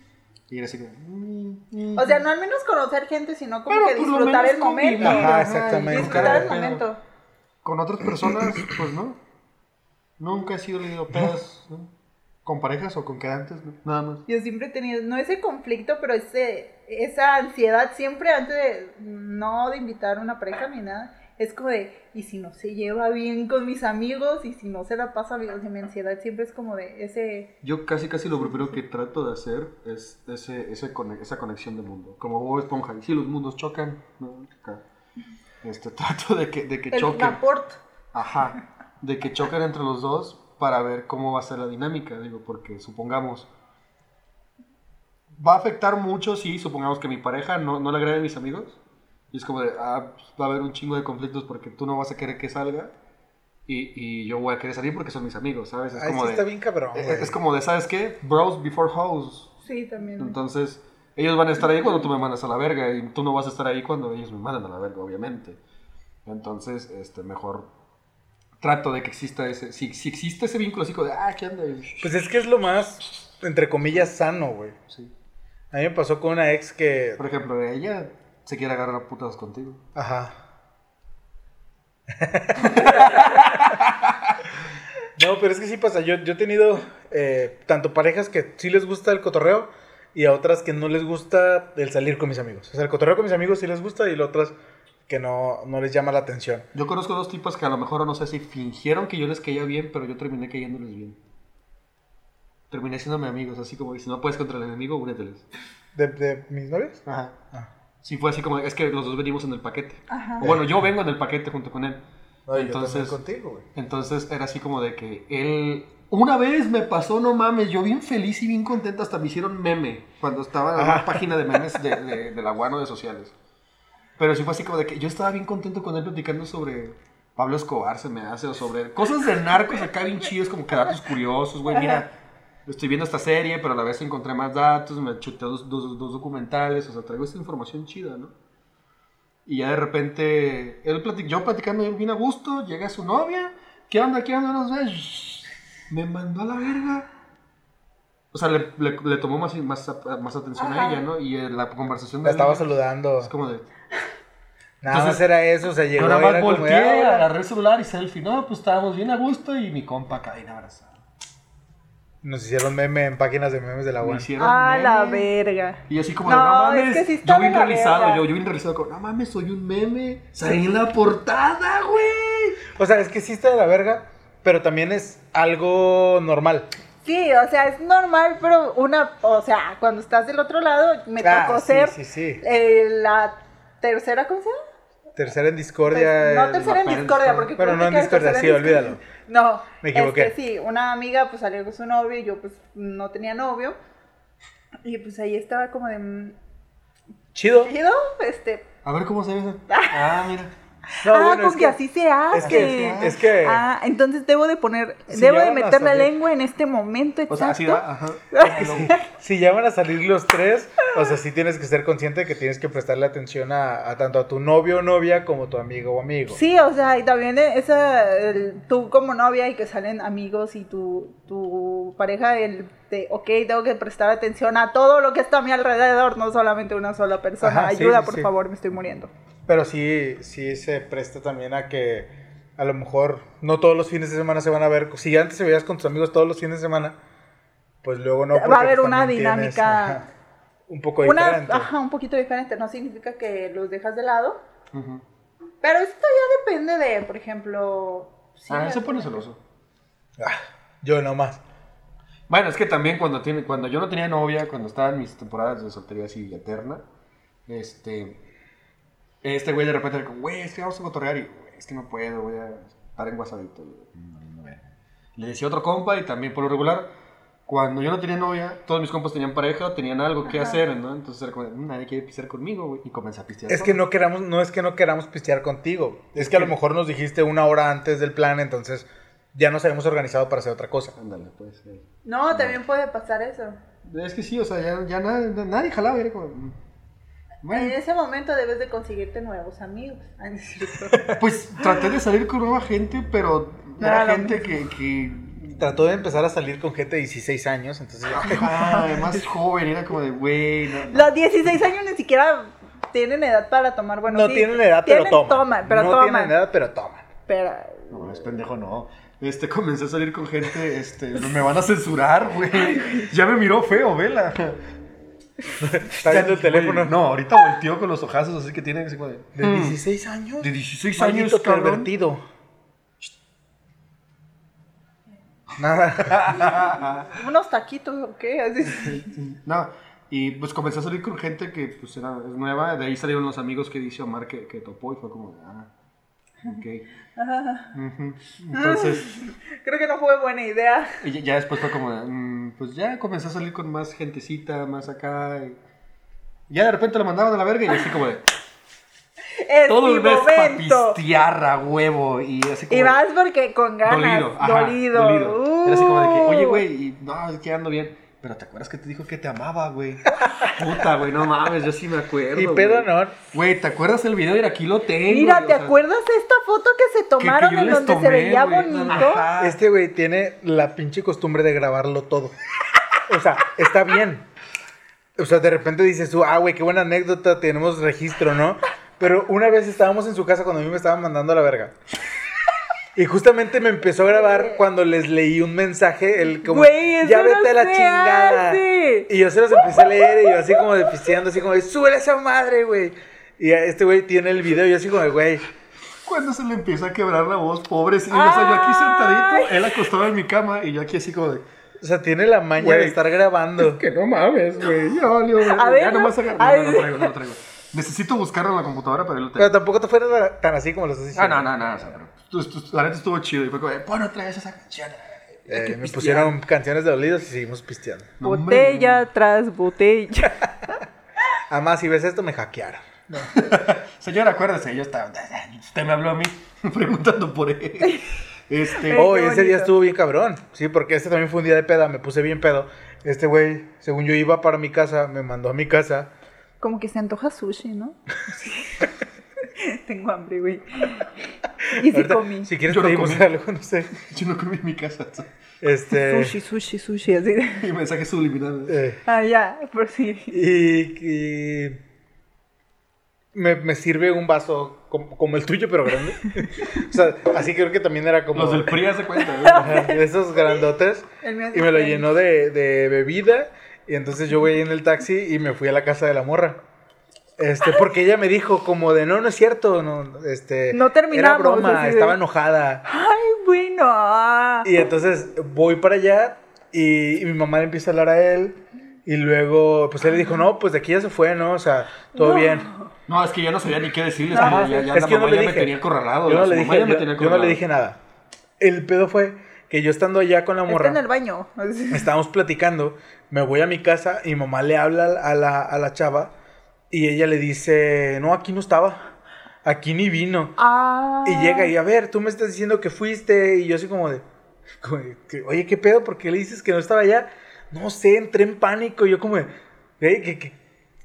Y era así como... mm, mm. O sea, no al menos conocer gente, sino como Pero que lo disfrutar el momento. convivir, Ajá, ajá, exactamente. Disfrutar el momento. Con otras personas, pues no. Nunca he sido leído pedas, ¿no? Con parejas o con quedantes, ¿no? nada más. Yo siempre he tenido, no ese conflicto, pero ese, esa ansiedad siempre antes de, no de invitar a una pareja ni nada, es como de, y si no se lleva bien con mis amigos, y si no se la pasa bien, o sea, mi ansiedad siempre es como de ese, Yo casi casi lo primero que trato de hacer es ese, ese esa conexión de mundo. Como Bob Esponja. Y si los mundos chocan, ¿no? Este, [LAUGHS] trato de que, de que el choquen. rapport. Ajá. De que choquen entre los dos para ver cómo va a ser la dinámica. Digo, porque supongamos. Va a afectar mucho si supongamos que mi pareja no, no le agrade a mis amigos. Y es como de, ah, pues, va a haber un chingo de conflictos porque tú no vas a querer que salga. Y, y yo voy a querer salir porque son mis amigos, ¿sabes? Es Ay, como sí de, está bien cabrón, es, güey. es como de, ¿sabes qué? Bros before hoes. Sí, también. Entonces, ellos van a estar ahí cuando tú me mandas a la verga y tú no vas a estar ahí cuando ellos me mandan a la verga, obviamente. Entonces, este, mejor trato de que exista ese, si, si existe ese vínculo así como de, ah, ¿qué onda? Pues es que es lo más, entre comillas, sano, güey. Sí. A mí me pasó con una ex que... Por ejemplo, ella se quiere agarrar a putas contigo. Ajá. [LAUGHS] no, pero es que sí pasa. Yo, yo he tenido eh, tanto parejas que sí les gusta el cotorreo y a otras que no les gusta el salir con mis amigos. O sea, el cotorreo con mis amigos sí les gusta y las otras que no, no les llama la atención. Yo conozco dos tipos que a lo mejor no sé si fingieron que yo les caía bien, pero yo terminé cayéndoles bien. Terminé siendo amigos, así como, y si no puedes contra el enemigo, úneteles. ¿De, de mis novios? Ajá. Ah. Sí, fue así como, es que los dos venimos en el paquete. Ajá. O bueno, yo vengo en el paquete junto con él. No, yo Entonces- también contigo, güey. Entonces era así como de que él. Una vez me pasó, no mames, yo bien feliz y bien contento, hasta me hicieron meme cuando estaba en una página de memes de, de, de la guano de sociales. Pero sí fue así como de que yo estaba bien contento con él platicando sobre Pablo Escobar, se me hace, o sobre cosas de narcos acá bien chidos, como que datos curiosos, güey, mira, estoy viendo esta serie, pero a la vez encontré más datos, me chuté dos, dos, dos documentales, o sea, traigo esta información chida, ¿no? Y ya de repente, él platic- yo platicando bien a gusto, llega su novia, ¿qué onda, qué onda, nos ves? Me mandó a la verga. O sea, le, le- le tomó más, más, más atención a ella, ¿no? Y eh, la conversación La estaba saludando. Es como de... Nada Entonces, más era eso, o sea, llegó nada más era volteé, "Ah, hola". agarré el celular y selfie. No, pues estábamos bien a gusto y mi compa acá bien abrazado. Nos hicieron meme en páginas de memes de la hicieron Ah, la meme. verga. Y yo así como No, de, no mames, es que sí yo bien la realizado, yo, yo bien realizado, como, no mames, soy un meme, salí en la portada, güey. O sea, es que sí está de la verga, pero también es algo normal. Sí, o sea, es normal, pero una, o sea, cuando estás del otro lado, me Ah, tocó sí, ser sí, sí. eh, la tercera, ¿cómo se llama? Tercera en discordia. no el- tercera en discordia, porque creo no en discordia, sí, en discordia. olvídalo. No, Me equivoqué. este, sí, una amiga pues salió con su novio y yo pues no tenía novio. Y pues ahí estaba como de mm, Chido. chido, este, A ver cómo se ve eso. [LAUGHS] Ah, mira. No, ah, bueno, con es que, que- así se hace. Es que, es que Ah, entonces debo de poner, Si debo de meter la lengua en este momento exacto. O sea, así va, ajá. [LAUGHS] si ya van a salir los tres, o sea, sí tienes que ser consciente de que tienes que prestarle atención a, a tanto a tu novio o novia como tu amigo o amigo. Sí, o sea, y también esa, el- tú como novia y que salen amigos y tu, tu pareja, el de, ok, tengo que prestar atención a todo lo que está a mi alrededor, no solamente una sola persona. Ajá, Ayuda, sí, por sí. favor, me estoy muriendo. Pero sí, sí se presta también a que a lo mejor no todos los fines de semana se van a ver. Si antes se veías con tus amigos todos los fines de semana, pues luego no. Va a porque, haber pues, una tienes, dinámica- ajá, un poco Una, diferente. ajá, un poquito diferente, no significa que los dejas de lado, pero esto ya depende de, por ejemplo... sí, Ah, se pone celoso. Ah, yo nomás. Bueno, es que también cuando, tiene, cuando yo no tenía novia, cuando estaba en mis temporadas de soltería así eterna, este, este güey de repente, güey, es que vamos a cotorrear y, güey, es que no puedo, voy a estar en guasadito. Le decía a otro compa y también por lo regular, cuando yo no tenía novia, todos mis compas tenían pareja, tenían algo que hacer, ¿no? Entonces era como, "Mm, nadie quiere pistear conmigo, güey, y comencé a pistear. Es que no queramos, no es que no queramos pistear contigo. Es que a lo mejor nos dijiste una hora antes del plan, entonces ya nos habíamos organizado para hacer otra cosa. Ándale, pues. eh. No, también puede pasar eso. Es que sí, o sea, ya, ya nada- nadie jalaba, era como... En ese momento debes de conseguirte nuevos amigos. [LAUGHS] Pues traté de salir con nueva gente, pero No era gente que, que Trató de empezar a salir con gente de 16 años, entonces ya- [LAUGHS] Ajá, más joven, era como de, güey, no, no. Los 16 años ni siquiera tienen edad para tomar. Bueno, no sí, tienen edad, pero tienen- toman. pero no toman. tienen edad, pero toman. Pero, No, es pendejo, no. Este, comencé a salir con gente, este, me van a censurar, güey. Ya me miró feo, vela. Está viendo el teléfono. Güey, no, ahorita volteó con los ojazos, así que tiene así como de... ¿De "Mm". 16 años? De 16 Maldito años, cabrón. pervertido. Nada. [LAUGHS] ¿unos taquitos o qué? Así. No, y pues comencé a salir con gente que pues era es nueva, de ahí salieron los amigos que dice Omar que, que topó y fue como, de, ah, ok. Ujú. Entonces, Creo que no fue buena idea. y ya, después fue como, de, mm, pues ya comencé a salir con más gentecita, más acá. y ya de repente lo mandaban a la verga y así como de, Es todo el mes para momento. pistear a huevo y así como... Y vas porque con ganas. Dolido, ajá, dolido. dolido. Era así como de que, Uh. oye, güey, y no, es que ando bien. Pero te acuerdas que te dijo que te amaba, güey. [LAUGHS] Puta, güey, no mames, yo sí me acuerdo. Y pedo güey. no. Güey, ¿te acuerdas el video? Y aquí lo tengo. Mira, güey, ¿te o sea, acuerdas de esta foto que se tomaron que en donde se veía güey. bonito? Ajá. Este güey tiene la pinche costumbre de grabarlo todo. O sea, está bien. O sea, de repente dices tú, ah, güey, qué buena anécdota, tenemos registro, ¿no? Pero una vez estábamos en su casa cuando a mí me estaban mandando a la verga. Y justamente me empezó a grabar cuando les leí un mensaje, el como, Güey, ya no vete a la chingada. hace. Y yo se los empecé a leer y yo así como de pisteando, así como de, súbele a esa madre, güey. Y este güey tiene el video y yo así como de, güey, Cuando se le empieza a quebrar la voz, pobre. sí, o sea, yo aquí sentadito, él acostado en mi cama y yo aquí así como de. o sea, tiene la maña Güey. de estar grabando. Que no mames, güey. Ya valió, [LAUGHS] güey. A ver, Ya no- nomás ay. No, no lo traigo, no lo traigo. Necesito buscarlo en la computadora, pero él lo Pero tengo. tampoco te fuera tan así como lo estás Ah, diciendo. no, no, no. O sea, pero la neta estuvo chido. Y fue como, pon otra vez esa canción. Eh, me pistear". pusieron canciones de dolidos y seguimos pisteando. No. Botella tras botella. [LAUGHS] Además, si ves esto, me hackearon. [LAUGHS] Señora, acuérdese, yo estaba. [LAUGHS] Usted me habló a mí preguntando por él. Este. Oh, ese día estuvo bien cabrón. Sí, porque este también fue un día de peda, me puse bien pedo. Este güey, según yo iba para mi casa, me mandó a mi casa. Como que se antoja sushi, ¿no? [LAUGHS] Tengo hambre, güey. [LAUGHS] Y sí Ahorita, comí. Si quieres Yo no pedimos comí. algo, no sé. Yo no comí en mi casa. Este. Sushi, sushi, sushi, así de... [LAUGHS] Y mensaje subliminal. eh, Ah, ya, por si. y. y me, me sirve un vaso como, como el tuyo, pero grande. o sea, así creo que también era como. Los del PRI se cuenta. De esos grandotes. Y me lo llenó de, de bebida. Y entonces yo voy en el taxi y me fui a la casa de la morra. Este, porque ella me dijo como de, no, no es cierto, no, este... No terminamos, Era broma, así de- estaba enojada. Ay, bueno. Y entonces voy para allá y, y mi mamá le empieza a hablar a él. Y luego, pues él le dijo, no, pues de aquí ya se fue, ¿no? O sea, todo No. bien. No, es que ya no sabía ni qué decirles. Ajá, ya, ya es la que yo no mamá le ya dije. me tenía acorralado. Yo no le mamá dije, yo, yo no le dije nada. El pedo fue que yo estando allá con la Está morra, en el baño. estábamos platicando, me voy a mi casa y mi mamá le habla a la, a la chava y ella le dice, no, aquí no estaba, aquí ni vino. Ah. Y llega y a ver, tú me estás diciendo que fuiste y yo así como de, como de, que, oye, ¿qué pedo? ¿Por qué le dices que no estaba allá? No sé, entré en pánico. Y yo como de, "Ey, ¿qué, qué,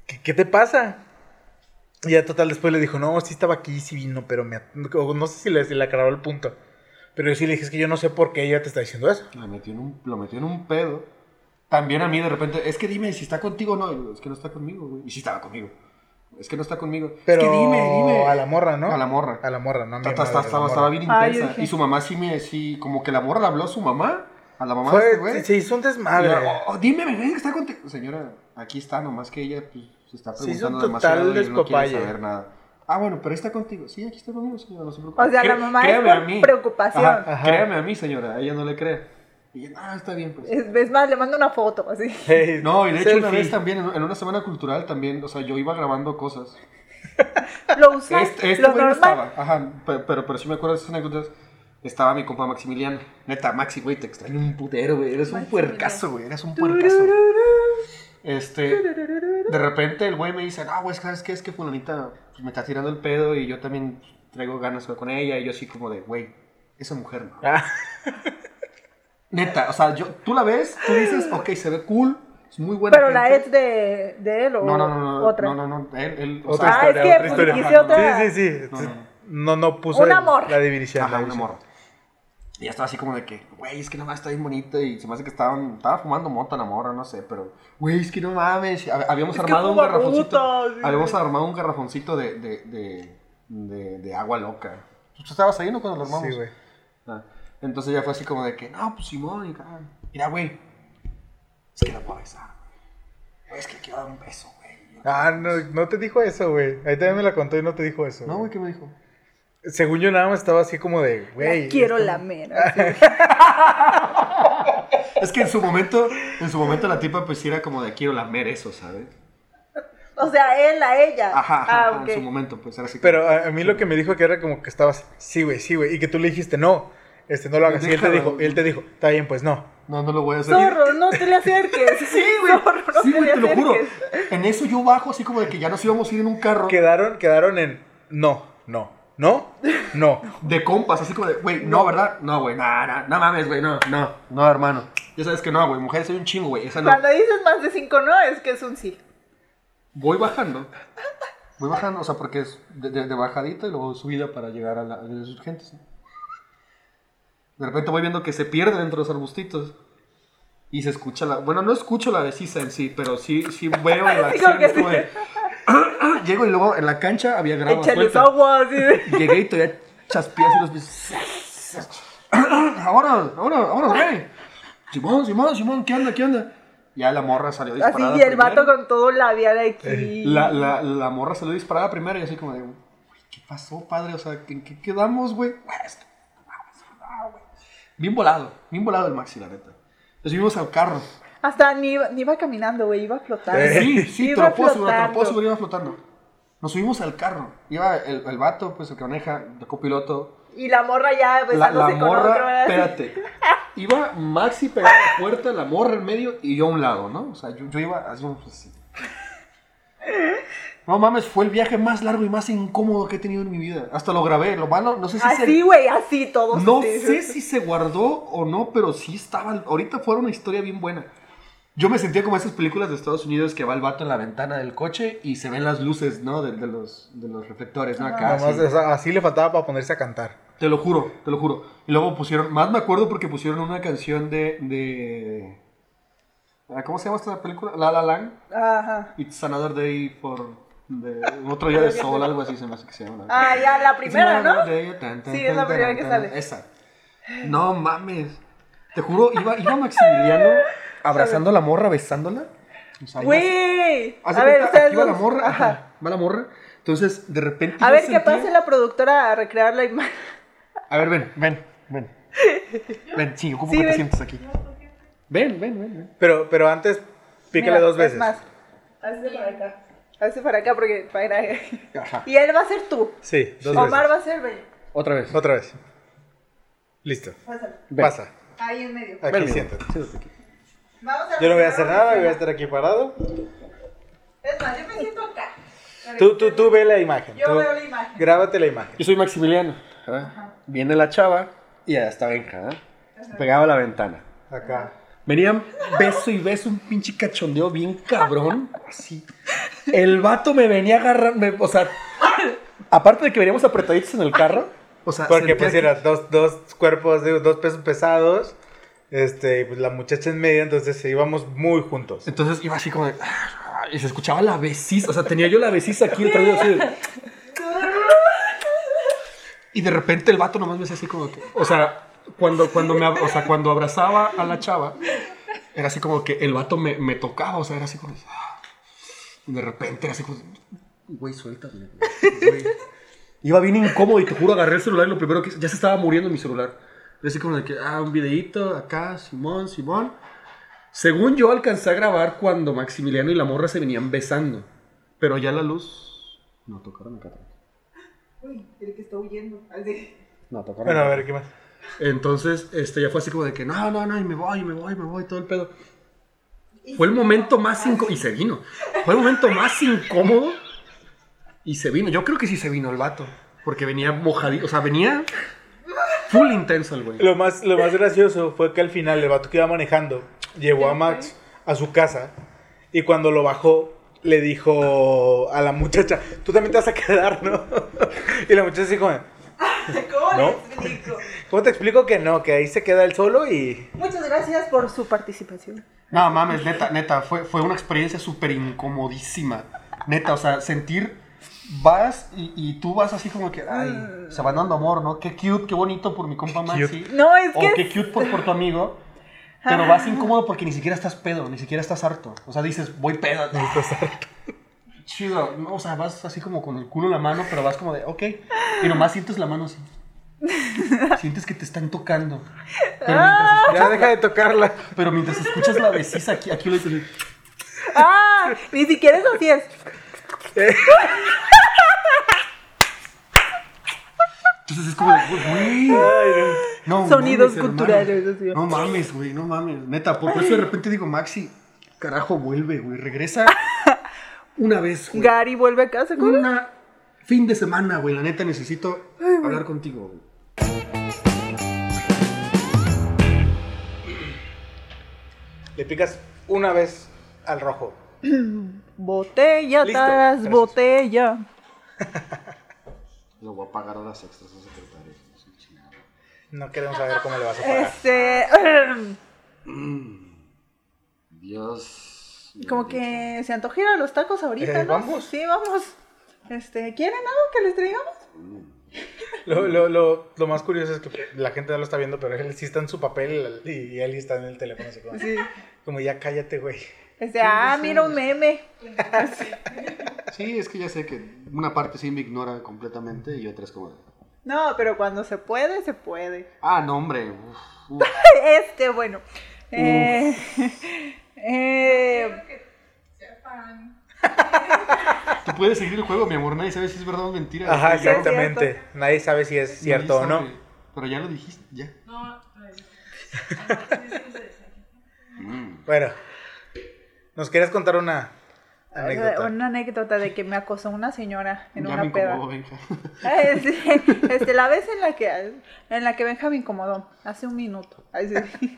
qué, qué te pasa? Y ya total después le dijo, no, sí estaba aquí, sí vino, pero me, no sé si le, si le aclaró el punto. Pero yo sí le dije, es que yo no sé por qué ella te está diciendo eso. Lo metió en un, lo metió en un pedo. También a mí de repente, es que dime si está contigo o no. Es que no está conmigo, güey. Y sí estaba conmigo. Es que no está conmigo. Pero es que dime, dime. a la morra, ¿no? A la morra. A la morra, no a mi Estaba, madre, estaba, morra. estaba bien Ah, intensa. dije. y su mamá sí me, sí, como que la morra le habló a su mamá. A la mamá Fue- de este güey. se hizo un desmadre. yo, "Oh, dime, bebé, que está contigo. Señora, aquí está, nomás que ella pues, se está Se hizo un preguntando total demasiado y no quiere saber nada. Ah, bueno, pero está contigo. Sí, aquí está conmigo, señora, no se preocupe. O sea, la mamá es créame por a mí. preocupación. Ajá, Ajá. Créame a mí, señora, a ella no le cree. Y yo, ah, está bien, pues. Es, es más, le mando una foto, así. [LAUGHS] Hey, No, y de hecho una vez también, en una semana cultural también, o sea, yo iba grabando cosas. [LAUGHS] Lo usas, Este, este lo güey no normal. estaba, ajá, pero, pero, pero sí me acuerdo de esas anécdotas. Estaba mi compa Maximiliano. Neta, Maxi, güey, te extraño un putero, güey. Eres un puercazo, güey. Eres un puercazo. Este, de repente el güey me dice, no, güey, ¿sabes qué? Es que fulanita pues, me está tirando el pedo y yo también traigo ganas con ella. Y yo así como de, güey, esa mujer no. Ah, [LAUGHS] Neta, o sea, yo, tú la ves, tú dices, ok, se ve cool, es muy buena Pero la gente". ex de, de él o No, no, no, no, otra. no, no, no, él, él, otra sea, Ah, es historia, que otra historia. dijiste otra. Sí, sí, sí. No, no, no. No, no puso Un amor. la división. Ajá, la una división. morra. Y ya estaba así como de que, güey, es que no está bien bonita. Y se me hace que estaban, estaba fumando mota la morra, no sé, pero, güey, es que no mames. Hab- Habíamos Es armado un garrafoncito. sí. Habíamos armado un garrafoncito de, de, de, de, de agua loca. ¿Tú estabas ahí, no? Cuando lo armamos. Sí, güey. Ah, Entonces ya fue así como de que, no, pues Simón, y mira, güey, es que la puedo besar. Güey, Es que quiero dar un beso, güey. Ah, no, no te dijo eso, güey. Ahí también me la contó y no te dijo eso. No, güey, ¿qué me dijo? Según yo nada más estaba así como de, güey. quiero esto- lamer. [LAUGHS] Es que en su momento, en su momento la tipa pues sí era como de quiero lamer eso, ¿sabes? O sea, él a ella. Ajá, ajá, ah, en su momento pues era así. como- Pero a, a mí lo que me dijo que era como que estabas, sí, güey, sí, güey. Y que tú le dijiste, no, este, no lo hagas. Y él te dijo, y él te dijo, está bien, pues no. No, no lo voy a hacer. Zorro, no te le acerques. [LAUGHS] Sí, güey. Zorro, no Sí, te güey, te lo juro. En eso yo bajo así como de que ya nos íbamos a ir en un carro Quedaron, quedaron en, no, no, no, no. [LAUGHS] de compas, así como de, güey, no, ¿verdad? No, güey, no, no, no mames, güey, no, no, no, hermano. Ya sabes que no, güey, mujer soy un chingo, güey, esa no. Cuando dices más de cinco no, es que es un sí. Voy bajando. Voy bajando, o sea, porque es de, de- de bajadita y luego subida para llegar a, la, a las urgentes. ¿no? De repente voy viendo que se pierde dentro de los arbustitos. Y se escucha la. Bueno, no escucho la besisa en sí, pero sí, sí veo la [LAUGHS] acción. sí. de- [CLEARS THROAT] Llego y luego en la cancha había suelta. agua, así. [LAUGHS] Llegué y todavía chaspé así los pies. [CLEARS THROAT] Ahora, ahora, ahora, güey. Simón, Simón, Simón, ¿qué onda, qué onda? Ya la morra salió Así, disparada. y el vato con todo labial aquí. La, la, la morra salió disparada primero y así como de, güey, ¿qué pasó, padre? O sea, ¿en qué quedamos, güey? Güey, es que- no, güey. Bien volado, bien volado el Maxi, la neta. Nos subimos al carro. Hasta ni iba, ni iba caminando, güey, iba flotando. Sí, sí, te Iba lo puedo asegurar, te lo puedo iba flotando. Nos subimos al carro. Iba el, el vato, pues el que maneja, de copiloto. Y la morra ya La, besándose la con morra, espérate. [LAUGHS] Iba Maxi pegado a la puerta, la morra en medio y yo a un lado, ¿no? O sea, yo, yo iba así, pues, así. No mames, fue el viaje más largo y más incómodo que he tenido en mi vida. Hasta lo grabé, lo malo, no sé si Así, güey, así todos. se... No sí. sé si se guardó o no, pero sí estaba... Ahorita fue una historia bien buena. Yo me sentía como esas películas de Estados Unidos que va el vato en la ventana del coche y se ven las luces, ¿no? De, de los, de los reflectores, ¿no? Acá, así. le faltaba para ponerse a cantar. Te lo juro, te lo juro. Y luego pusieron, más me acuerdo porque pusieron una canción de, de ah, ¿cómo se llama esta película? La La Land. Ajá. It's another day for, de, otro día de sol, algo así se me hace que se llama. Ah, ya, la primera, ¿no? Sí, es la primera que sale. Esa. No mames. Te juro, iba, iba Maximiliano [LAUGHS] abrazando a la morra, besándola. O sea, iba- Güey. A ver, aquí va la morra, Ajá. va la morra. Entonces, de repente A ver, ¿qué sentía- pasa la productora a recrear la imagen? A ver, ven, ven, ven. [LAUGHS] Ven, sí, ocupo Sí, que te sientes aquí. Ven, ven, ven, ven. Pero, pero antes, pícale Mira, dos es veces. más. Para acá. Hazte para acá porque para Ajá. Y él va a ser tú. Sí, dos Omar veces. va a ser Bella. Otra vez. Otra vez. Listo. Pásale. Ven. Pasa. Ahí en medio. Aquí Ven, siéntate. Siéntate aquí. Vamos a Yo no voy a hacer nada, voy a estar aquí parado. Es más, yo me siento acá. Tú, tú, tú ve la imagen. Yo tú veo la imagen. Grábate la imagen. Yo soy Maximiliano. ¿verdad? Viene la chava y ya está Benja, ¿eh? Pegado a la ventana. Acá. Venían beso y beso, un pinche cachondeo bien cabrón. Así. El vato me venía agarrando. O sea, aparte de que veníamos apretaditos en el carro. O sea, Porque pues que- era dos, dos cuerpos, de, dos pesos pesados. Este, y pues la muchacha en medio, entonces íbamos muy juntos. Entonces iba así como de. Y se escuchaba la besisa. O sea, tenía yo la besisa aquí el así de- Y de repente el vato nomás me hacía así como que. O sea, cuando, cuando, me, o sea, cuando abrazaba a la chava, era así como que el vato me, me tocaba. O sea, era así como. Y de repente era así como. Güey, suéltame. güey". [LAUGHS] Iba bien incómodo y te juro, agarré el celular y lo primero que ya se estaba muriendo mi celular. Yo así como de que, ah, un videíto acá, Simón, Simón. Según yo alcancé a grabar cuando Maximiliano y la morra se venían besando. Pero ya la luz. No tocaron acá atrás. Uy, el que está huyendo. Así. No tocaron. Bueno, a ver, ¿qué más? Entonces, este, ya fue así como de que, no, no, no, y me voy, y me voy, y me voy, todo el pedo. Fue el momento más incómodo, y se vino. Fue el momento más incómodo, y se vino. Yo creo que sí se vino el vato, porque venía mojadito, o sea, venía full intenso el güey. Lo más, lo más gracioso fue que al final el vato que iba manejando llevó a Max a su casa y cuando lo bajó le dijo a la muchacha, tú también te vas a quedar, ¿no? [LAUGHS] y la muchacha como, [LAUGHS] ¿Cómo ¿No? le explico? [LAUGHS] ¿cómo te explico que no? Que ahí se queda él solo y... Muchas gracias por su participación. No, mames, neta, neta, fue, fue una experiencia súper incomodísima. Neta, o sea, sentir, vas y, y tú vas así como que, ay, se van dando amor, ¿no? Qué cute, qué bonito por mi compa Maxi. No, es O que. qué cute por, por tu amigo. Pero vas incómodo porque ni siquiera estás pedo, ni siquiera estás harto. O sea, dices, voy pedo. [LAUGHS] Chido, no, o sea, vas así como con el culo en la mano, pero vas como de, ok. Y nomás sientes la mano así. [LAUGHS] Sientes que te están tocando. Pero mientras escuchas, Ya deja de tocarla. pero mientras escuchas la besisa aquí, aquí lo dices. ¡Ah! Ni siquiera es así es. Entonces es como de, güey. No Sonidos mames, culturales, así. No mames, güey, no mames. Neta, por eso de repente digo, Maxi, carajo, vuelve, güey. Regresa [LAUGHS] una vez, güey. Gary vuelve a casa con. Una fin de semana, güey. La neta necesito hablar contigo, güey. Le picas una vez al rojo. [CLEARS THROAT] Botella Listo, tras gracias. botella. [LAUGHS] Lo voy a pagar horas extras a secretario. No queremos saber cómo le vas a pagar. Este. [CLEARS THROAT] Dios. Como que se antojaron los tacos ahorita, Eh, ¿no? vamos. Sí, vamos. Este, ¿quieren algo que les traigamos? Lo, lo, lo, lo más curioso es que la gente no lo está viendo, pero él sí está en su papel y él está en el teléfono así como, Sí. como ya cállate, güey. Este, ah, mira un meme. Sí, es que ya sé que una parte sí me ignora completamente y otra es como de. No, pero cuando se puede, se puede. Ah, no, hombre. uf, uf. [LAUGHS] Este, bueno. Eh, eh, que sepan. Tú puedes seguir el juego, mi amor. Nadie sabe si es verdad o mentira. Ajá, exactamente. Nadie sabe si es cierto o no. Pero ya lo dijiste, ya. No, no es. Ah. Bueno, ¿nos querías contar una anécdota? una anécdota de que me acosó una señora en ya me una peda. Benja. Ay, sí, Este, la vez en la que en la que Benja me incomodó, hace un minuto. Ay, sí.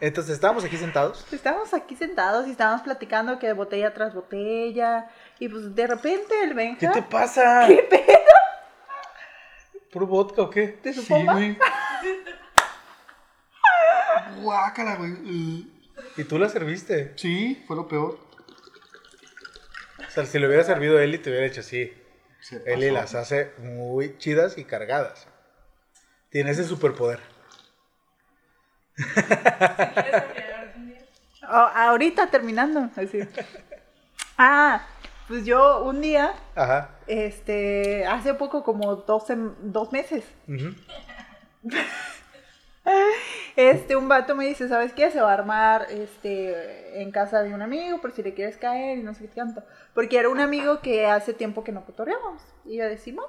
Entonces, estábamos aquí sentados. Estábamos aquí sentados y estábamos platicando que botella tras botella. Y pues de repente el ¿Qué Benja. te pasa? ¿Qué pedo? ¿Puro vodka o qué? ¿Te Sí, supo güey. [LAUGHS] Guácala, güey. ¿Y tú la serviste? Sí, fue lo peor. O sea, si le hubiera servido y te hubiera hecho así. Se Eli pasó. las hace muy chidas y cargadas. Tiene ese superpoder. Ah, ahorita terminando. Así. Ah, pues yo un día, Ajá. este, hace poco, como dos, meses, [LAUGHS] este, un vato me dice, ¿sabes qué? Se va a armar, este, en casa de un amigo, por si le quieres caer y no sé qué tanto. Porque era un amigo que hace tiempo que no cotorreamos. Y yo decimos,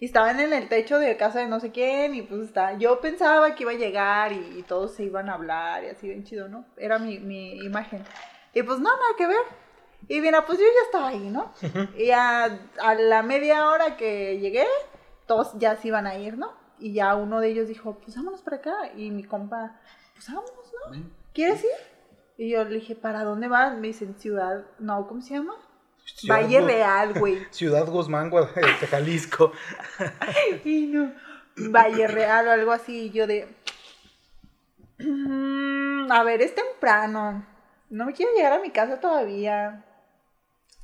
y estaban en el techo de casa de no sé quién, y pues está, yo pensaba que iba a llegar y, y todos se iban a hablar y así bien chido, ¿no? Era mi, mi imagen. Y pues no, nada que ver. Y mira, pues yo ya estaba ahí, ¿no? Y a, a la media hora que llegué, todos ya se iban a ir, ¿no? Y ya uno de ellos dijo, pues vámonos para acá. Y mi compa, pues vámonos, ¿no? ¿Quieres ir? Y yo le dije, ¿para dónde vas? Me dicen, Ciudad, no, ¿cómo se llama? Ciudad Valle Gu- Real, güey. [LAUGHS] Ciudad Guzmán, este, Jalisco. [LAUGHS] Y no, Valle Real o algo así. Yo de, "Mm, a ver, es temprano. No me quiero llegar a mi casa todavía.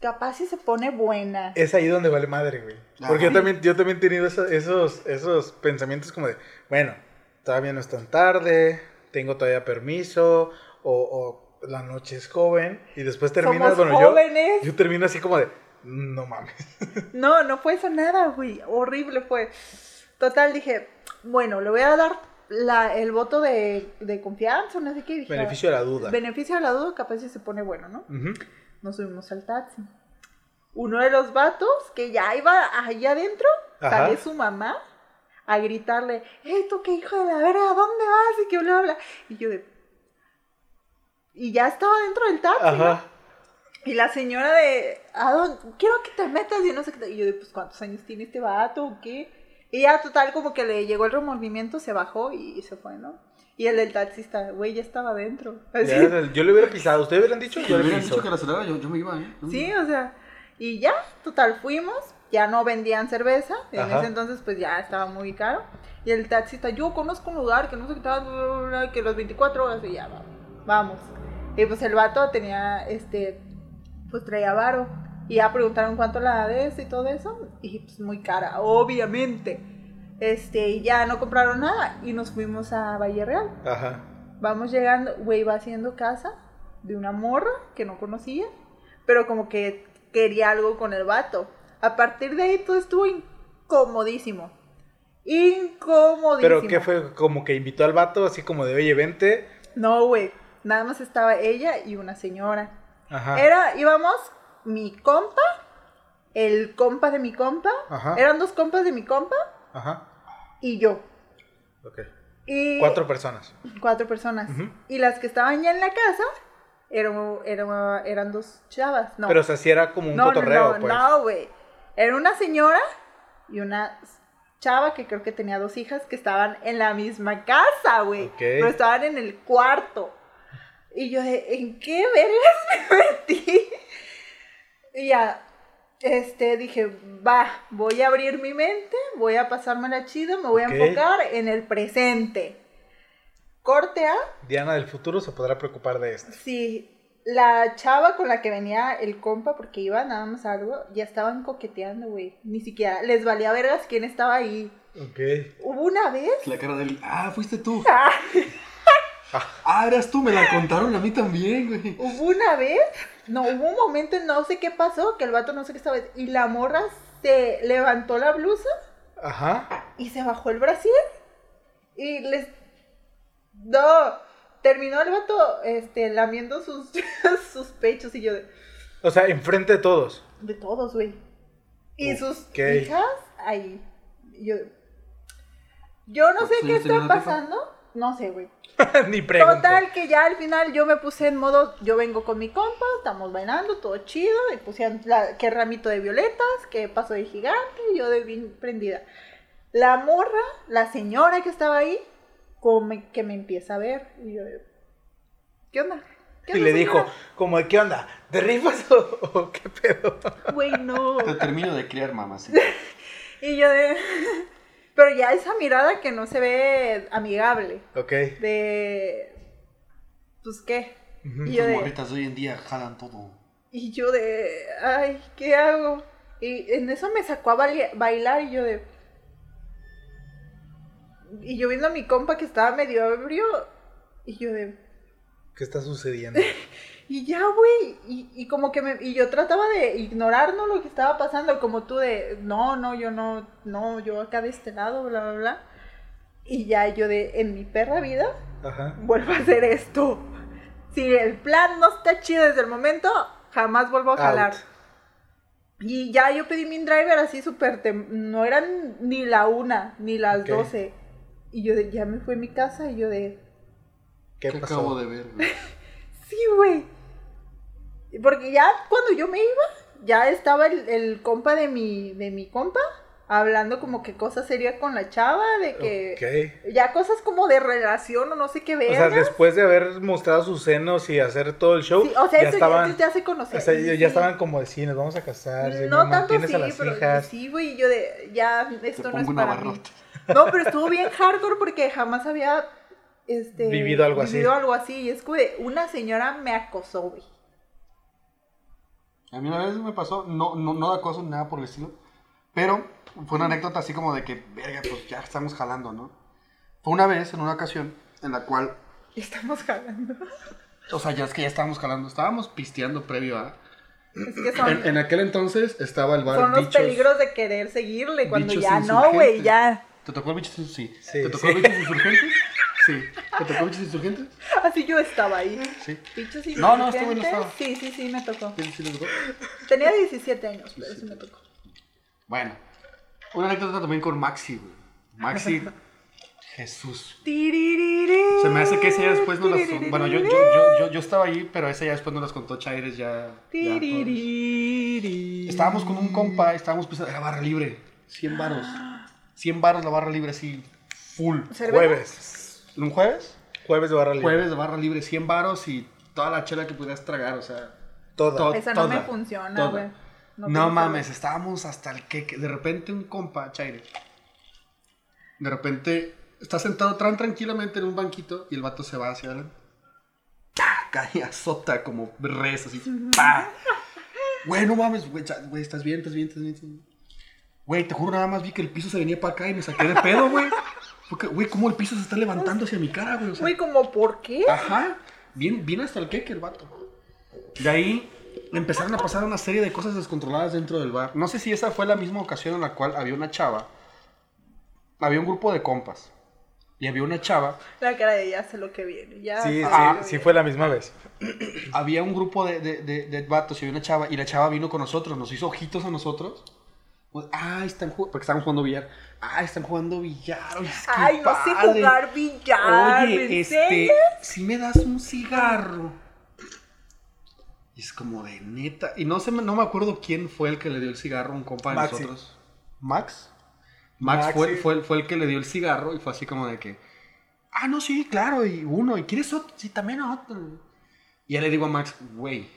Capaz si se pone buena. Es ahí donde vale madre, güey. Porque yo también, yo también he tenido eso- esos, esos pensamientos como de, bueno, todavía no es tan tarde, tengo todavía permiso, o, o la noche es joven, y después terminas, bueno, yo, jóvenes. yo termino así como de, no mames. [LAUGHS] No, no fue eso nada, güey. Horrible fue. Total, dije, bueno, le voy a dar la, el voto de, de confianza, no sé qué. Dije, Beneficio de la duda. Beneficio de la duda, capaz si se pone bueno, ¿no? Nos subimos al taxi. Uno de los vatos que ya iba allá adentro, sale su mamá a gritarle, ¡Ey, tú qué hijo de la verga! ¿Dónde vas? Y que bla, bla. Y yo de... Y ya estaba dentro del taxi. Ajá. Y la señora de, ¿a dónde? Quiero que te metas y no sé qué. Y yo de, pues, ¿cuántos años tiene este vato o qué? Y ya, total, como que le llegó el remordimiento, se bajó y se fue, ¿no? Y el del taxista, güey, ya estaba adentro. [LAUGHS] Así. Ya, yo le hubiera pisado. ¿Ustedes hubieran dicho? Yo le que la acelerara, yo, yo me iba, ¿eh? Sí, o sea, y ya, total, fuimos, ya no vendían cerveza, en Ajá. ese entonces pues ya estaba muy caro. Y el taxista, yo conozco un lugar que no sé qué tal, bla, bla, bla, que los 24 horas y ya, vamos, vamos. Y pues el vato tenía, este, pues traía varo. Y ya preguntaron cuánto la de eso y todo eso, y pues muy cara, obviamente. Este, y ya no compraron nada y nos fuimos a Valle Real. Ajá. Vamos llegando, güey, va haciendo casa de una morra que no conocía, pero como que quería algo con el vato. A partir de ahí todo estuvo incomodísimo. Incomodísimo. Pero ¿qué fue? Como que invitó al vato, así como de, oye, vente. No, güey. Nada más estaba ella y una señora. Ajá. Era, íbamos, mi compa, el compa de mi compa, Ajá. eran dos compas de mi compa Ajá. y yo. Ok. Y Cuatro personas. Cuatro personas. Y las que estaban ya en la casa eran, eran, eran dos chavas. No, Pero o sea, sí era como un no, no, cotorreo, no, pues. no, güey. Era una señora y una chava que creo que tenía dos hijas que estaban en la misma casa, güey. Ok. Pero estaban en el cuarto. Y yo de, ¿en qué vergas me [LAUGHS] metí? Y ya, este, dije, va, voy a abrir mi mente, voy a pasármela chido, me voy a enfocar en el presente. Corte A, Diana del futuro se podrá preocupar de esto. Sí, la chava con la que venía el compa, porque iba nada más a algo, ya estaban coqueteando, güey. Ni siquiera les valía vergas quién estaba ahí. Ok. Hubo una vez. La cara de él. Ah, fuiste tú. [LAUGHS] ah, Ah, eras tú, me la contaron a mí también, güey. hubo una vez. No, hubo un momento, en no sé qué pasó, que el vato no sé qué estaba. Y la morra se levantó la blusa Ajá. y se bajó el brasier. Y les. No, terminó el vato este, lamiendo sus, [LAUGHS] sus pechos y yo de. O sea, enfrente de todos. De todos, güey. Y sus hijas ahí. Yo, yo no sé ¿Sí qué está tipa? No sé, güey. [LAUGHS] Ni pregunto. Total, que ya al final yo me puse en modo, yo vengo con mi compa, estamos bailando, todo chido, y pusieron la, que ramito de violetas, que paso de gigante, y yo de bien prendida. La morra, la señora que estaba ahí, como que me empieza a ver, y yo de, ¿qué onda? ¿Qué Y onda, le dijo, señora?" como, de, ¿qué onda? ¿Te rifas o, o qué pedo? Güey, no. Te termino de criar, mamá. sí. [LAUGHS] Y yo de... Pero ya esa mirada que no se ve amigable. Ok. De... Pues qué. Y yo Las de... morritas de hoy en día jalan todo. Y yo de... Ay, ¿qué hago? Y en eso me sacó a bailar y yo de... Y yo viendo a mi compa que estaba medio ebrio. Y yo de... ¿Qué está sucediendo? [LAUGHS] Y ya, güey, y, y como que me, y yo trataba de ignorar, ¿no? Lo que estaba pasando, como tú de, no, no, yo no, no, yo acá de este lado, bla, bla, bla. Y ya yo de, en mi perra vida, Ajá. vuelvo a hacer esto. Si el plan no está chido desde el momento, jamás vuelvo a jalar. Out. Y ya yo pedí mi driver así súper, tem- no eran ni la una, ni las doce. Y yo de, ya me fui a mi casa y yo de, ¿Qué, ¿Qué pasó? acabo de ver, güey? [LAUGHS] Sí, güey. Porque ya cuando yo me iba, ya estaba el, el compa de mi, de mi compa hablando como que cosas serias con la chava, de que Ok. ya cosas como de relación o no sé qué O ver. sea, después de haber mostrado sus senos y hacer todo el show, Sí, o sea, ya eso estaban, ya, ya se conocía. o sea, ya, Sí. estaban como de sí, nos vamos a casar, No me tanto sí, a las pero hijas. sí, güey, yo de, ya, esto Te no es para mí. No, pero estuvo bien hardcore porque jamás había, este... Vivido algo así. Vivido algo así, y es que una señora me acosó, güey. A mí una vez me pasó, no, no, no de acoso ni nada por el estilo, pero fue una anécdota así como de que, verga, pues ya estamos jalando, ¿no? Fue una vez, en una ocasión, en la cual, Estamos jalando. o sea, ya es que ya estábamos jalando, estábamos pisteando previo a... Es que son... En, en aquel entonces estaba el bar Son los Bichos. peligros de querer seguirle cuando ya no, güey, ya. ¿Te tocó el insurgentes? Sí. Sí, ¿Te tocó sí. el bichos insurgentes? Sí. ¿Te tocó bichos insurgentes? [LAUGHS] Así yo estaba ahí. Sí. Bichos No, no, este güey no estaba. Sí, sí, sí, me tocó. ¿Sí, sí tocó? Tenía 17 años, pero sí me tocó. Bueno, una anécdota también con Maxi, güey. Maxi, [LAUGHS] Jesús. Se me hace que ese ya después no las... Bueno, yo, yo, yo, yo, estaba ahí, pero ese ya después no las contó Chaires ya... Estábamos con un compa, estábamos pensando, era barra libre, 100 varos. 100 varos la barra libre así, full. Jueves. ¿Un jueves? Jueves de barra libre. Jueves de barra libre, 100 varos y toda la chela que pudieras tragar, o sea... Toda. todo. Esa no me funciona, güey. No, mames, estábamos hasta el que de repente un compa, Chaire. De repente está sentado tan tranquilamente en un banquito y el vato se va hacia adelante. Cae, azota como res, así. ¡Pah! Güey, no mames, güey, cha- güey, estás bien, estás bien, estás bien. estás bien. Güey, te juro, nada más vi que el piso se venía para acá y me saqué de pedo, güey. Porque, güey, cómo el piso se está levantando hacia mi cara, güey. O sea, Güey, como, ¿por qué? Ajá. Bien, bien hasta el queque el vato. De ahí empezaron a pasar una serie de cosas descontroladas dentro del bar. No sé si esa fue la misma ocasión en la cual había una chava. Había un grupo de compas. Y había una chava. La cara de ya sé lo que viene. Ya Sí, sí, que sí fue la misma vez. Había un grupo de, de, de, de vatos y había una chava. Y la chava vino con nosotros. Nos hizo ojitos a nosotros. Pues, ah, están jugando. Porque estaban jugando billar. Ah, están jugando billar. Ay, es que Ay, no sé padre. jugar billar. Oye, ¿en este, serio? si me das un cigarro. Y es como de neta. Y no sé, no me acuerdo quién fue el que le dio el cigarro a un compa de Maxi. nosotros. ¿Max? Max Maxi. fue, fue, fue el que le dio el cigarro y fue así como de que. Ah, no, sí, claro, y uno, y quieres otro, sí, también otro. Y ya le digo a Max, güey,